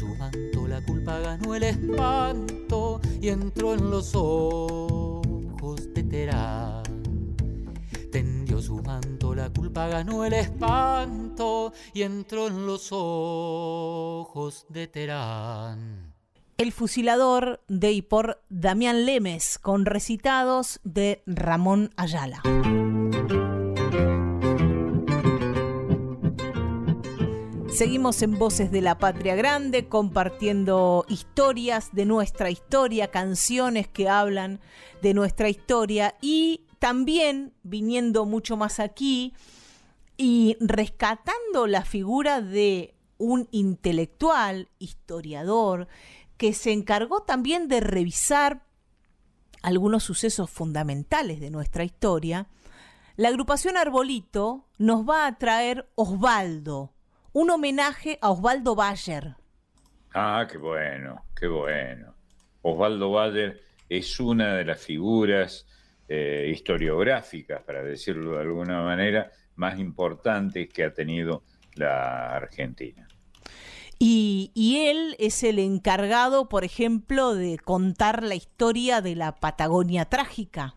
U: Su manto, la culpa ganó el espanto y entró en los ojos de Terán. Tendió su manto, la culpa ganó el espanto y entró en los ojos de Terán.
A: El fusilador de y por Damián Lemes, con recitados de Ramón Ayala. Seguimos en Voces de la Patria Grande compartiendo historias de nuestra historia, canciones que hablan de nuestra historia y también viniendo mucho más aquí y rescatando la figura de un intelectual, historiador, que se encargó también de revisar algunos sucesos fundamentales de nuestra historia, la agrupación Arbolito nos va a traer Osvaldo, un homenaje a Osvaldo Bayer.
B: Ah, qué bueno, qué bueno. Osvaldo Bayer es una de las figuras eh, historiográficas, para decirlo de alguna manera, más importantes que ha tenido la Argentina.
A: Y, y, él es el encargado, por ejemplo, de contar la historia de la Patagonia trágica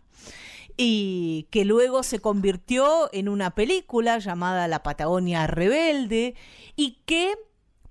A: y que luego se convirtió en una película llamada La Patagonia Rebelde y que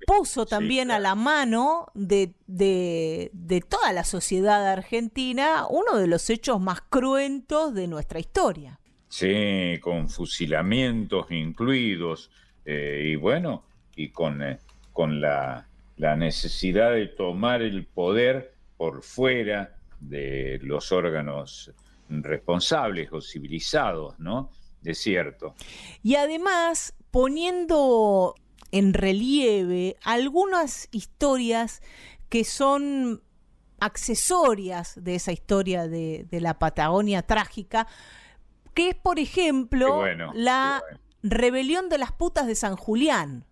A: puso también a la mano de, de, de, toda la sociedad argentina uno de los hechos más cruentos de nuestra historia.
B: Sí, con fusilamientos incluidos eh, y bueno, y con, eh, con la, la necesidad de tomar el poder por fuera de los órganos responsables o civilizados, ¿no? De cierto.
A: Y además poniendo en relieve algunas historias que son accesorias de esa historia de, de la Patagonia trágica, que es, por ejemplo,
B: bueno,
A: la
B: bueno.
A: rebelión de las putas de San Julián,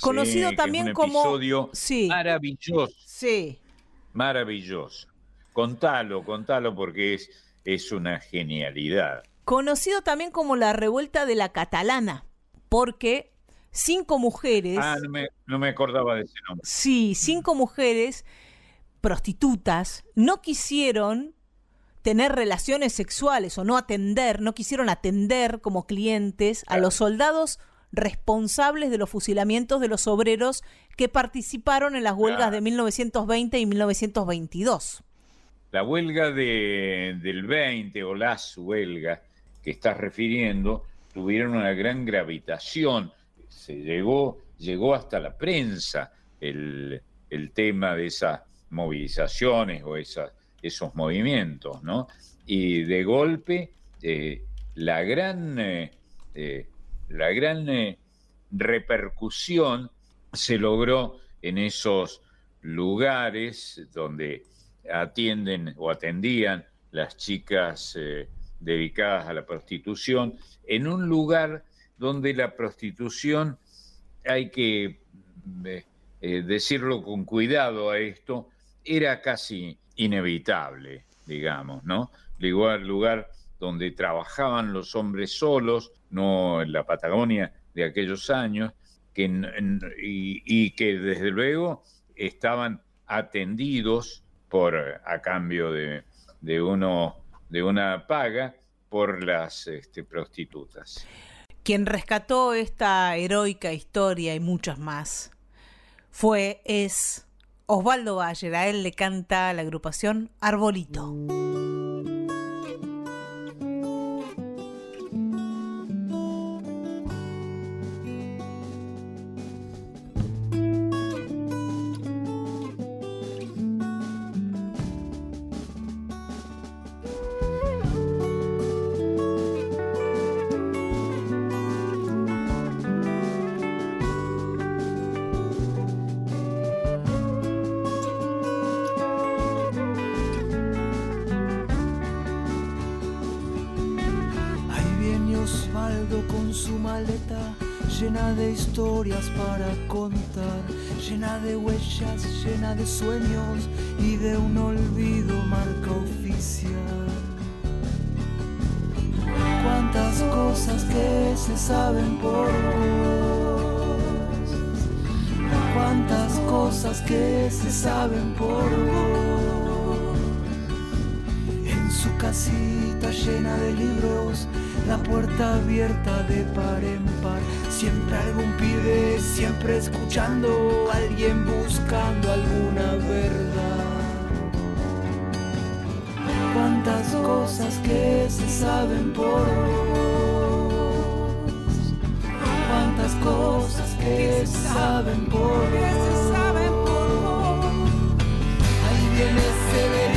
A: conocido
B: Sí, que
A: también
B: es un
A: como...
B: episodio
A: Sí,
B: maravilloso,
A: sí.
B: maravilloso. Contalo, contalo porque es, es una genialidad.
A: Conocido también como la revuelta de la catalana, porque cinco mujeres...
B: Ah, no me, no me acordaba de ese nombre.
A: Sí, cinco mujeres prostitutas no quisieron tener relaciones sexuales o no atender, no quisieron atender como clientes a los soldados responsables de los fusilamientos de los obreros que participaron en las huelgas de 1920 y 1922.
B: La huelga de, del 20 o las huelgas que estás refiriendo tuvieron una gran gravitación. Se llegó, llegó hasta la prensa el, el tema de esas movilizaciones o esas, esos movimientos, ¿no? Y de golpe eh, la gran, eh, eh, la gran repercusión se logró en esos lugares donde atienden o atendían las chicas eh, dedicadas a la prostitución, en un lugar donde la prostitución, hay que eh, eh, decirlo con cuidado a esto, era casi inevitable, digamos, ¿no? Lugar, lugar donde trabajaban los hombres solos, no en la Patagonia de aquellos años, que, y que desde luego estaban atendidos por a cambio de, de uno de una paga por las este, prostitutas.
A: Quien rescató esta heroica historia y muchas más fue, es Osvaldo Bayer. A él le canta la agrupación Arbolito.
V: De huellas, llena de sueños y de un olvido marca oficial. Cuántas cosas que se saben por vos, cuántas cosas que se saben por vos. En su casita llena de libros, la puerta abierta de par par. Siempre algún pibe, siempre escuchando, alguien buscando alguna verdad. Cuántas cosas que se saben por vos. Cuántas cosas que se saben por vos. Ahí viene Severino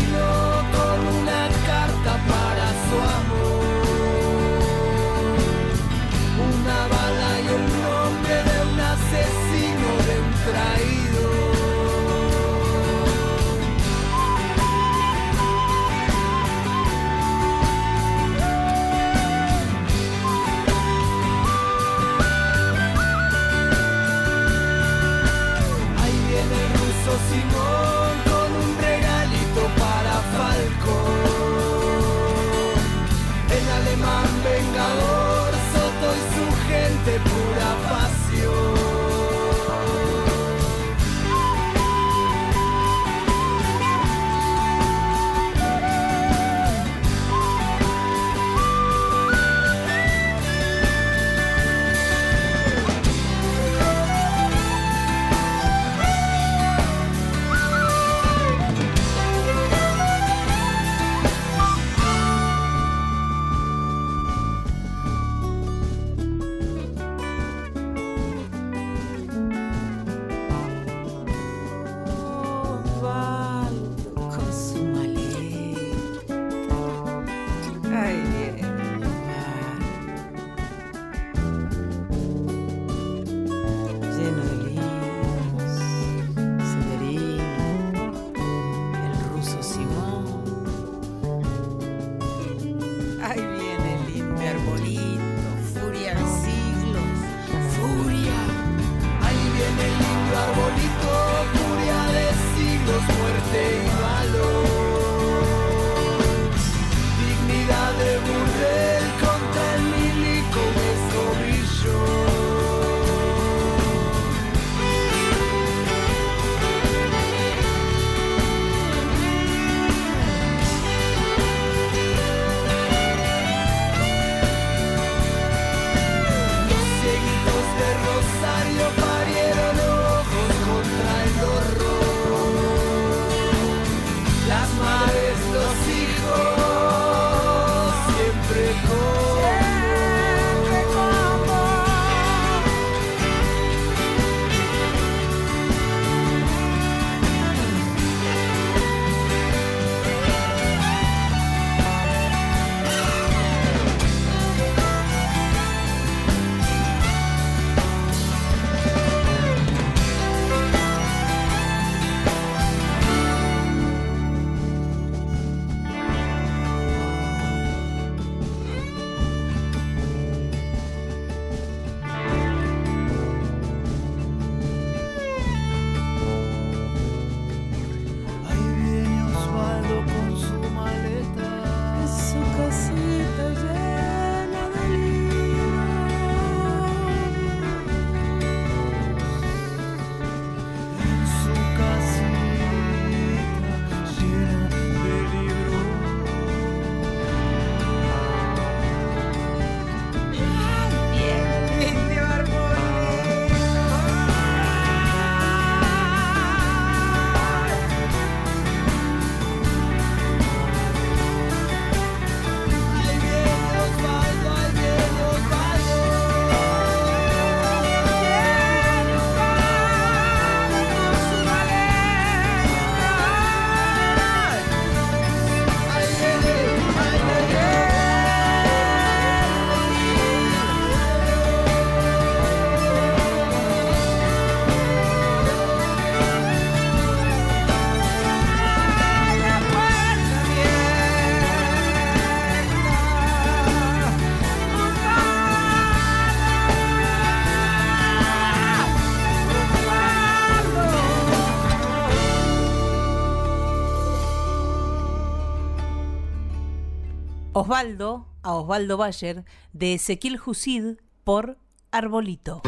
A: Osvaldo, a Osvaldo Bayer, de Ezequiel Jusid por Arbolito.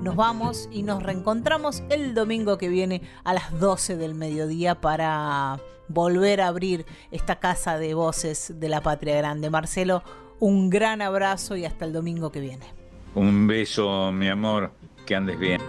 A: Nos vamos y nos reencontramos el domingo que viene a las 12 del mediodía para volver a abrir esta casa de voces de la Patria Grande. Marcelo, un gran abrazo y hasta el domingo que viene.
B: Un beso, mi amor, que andes bien.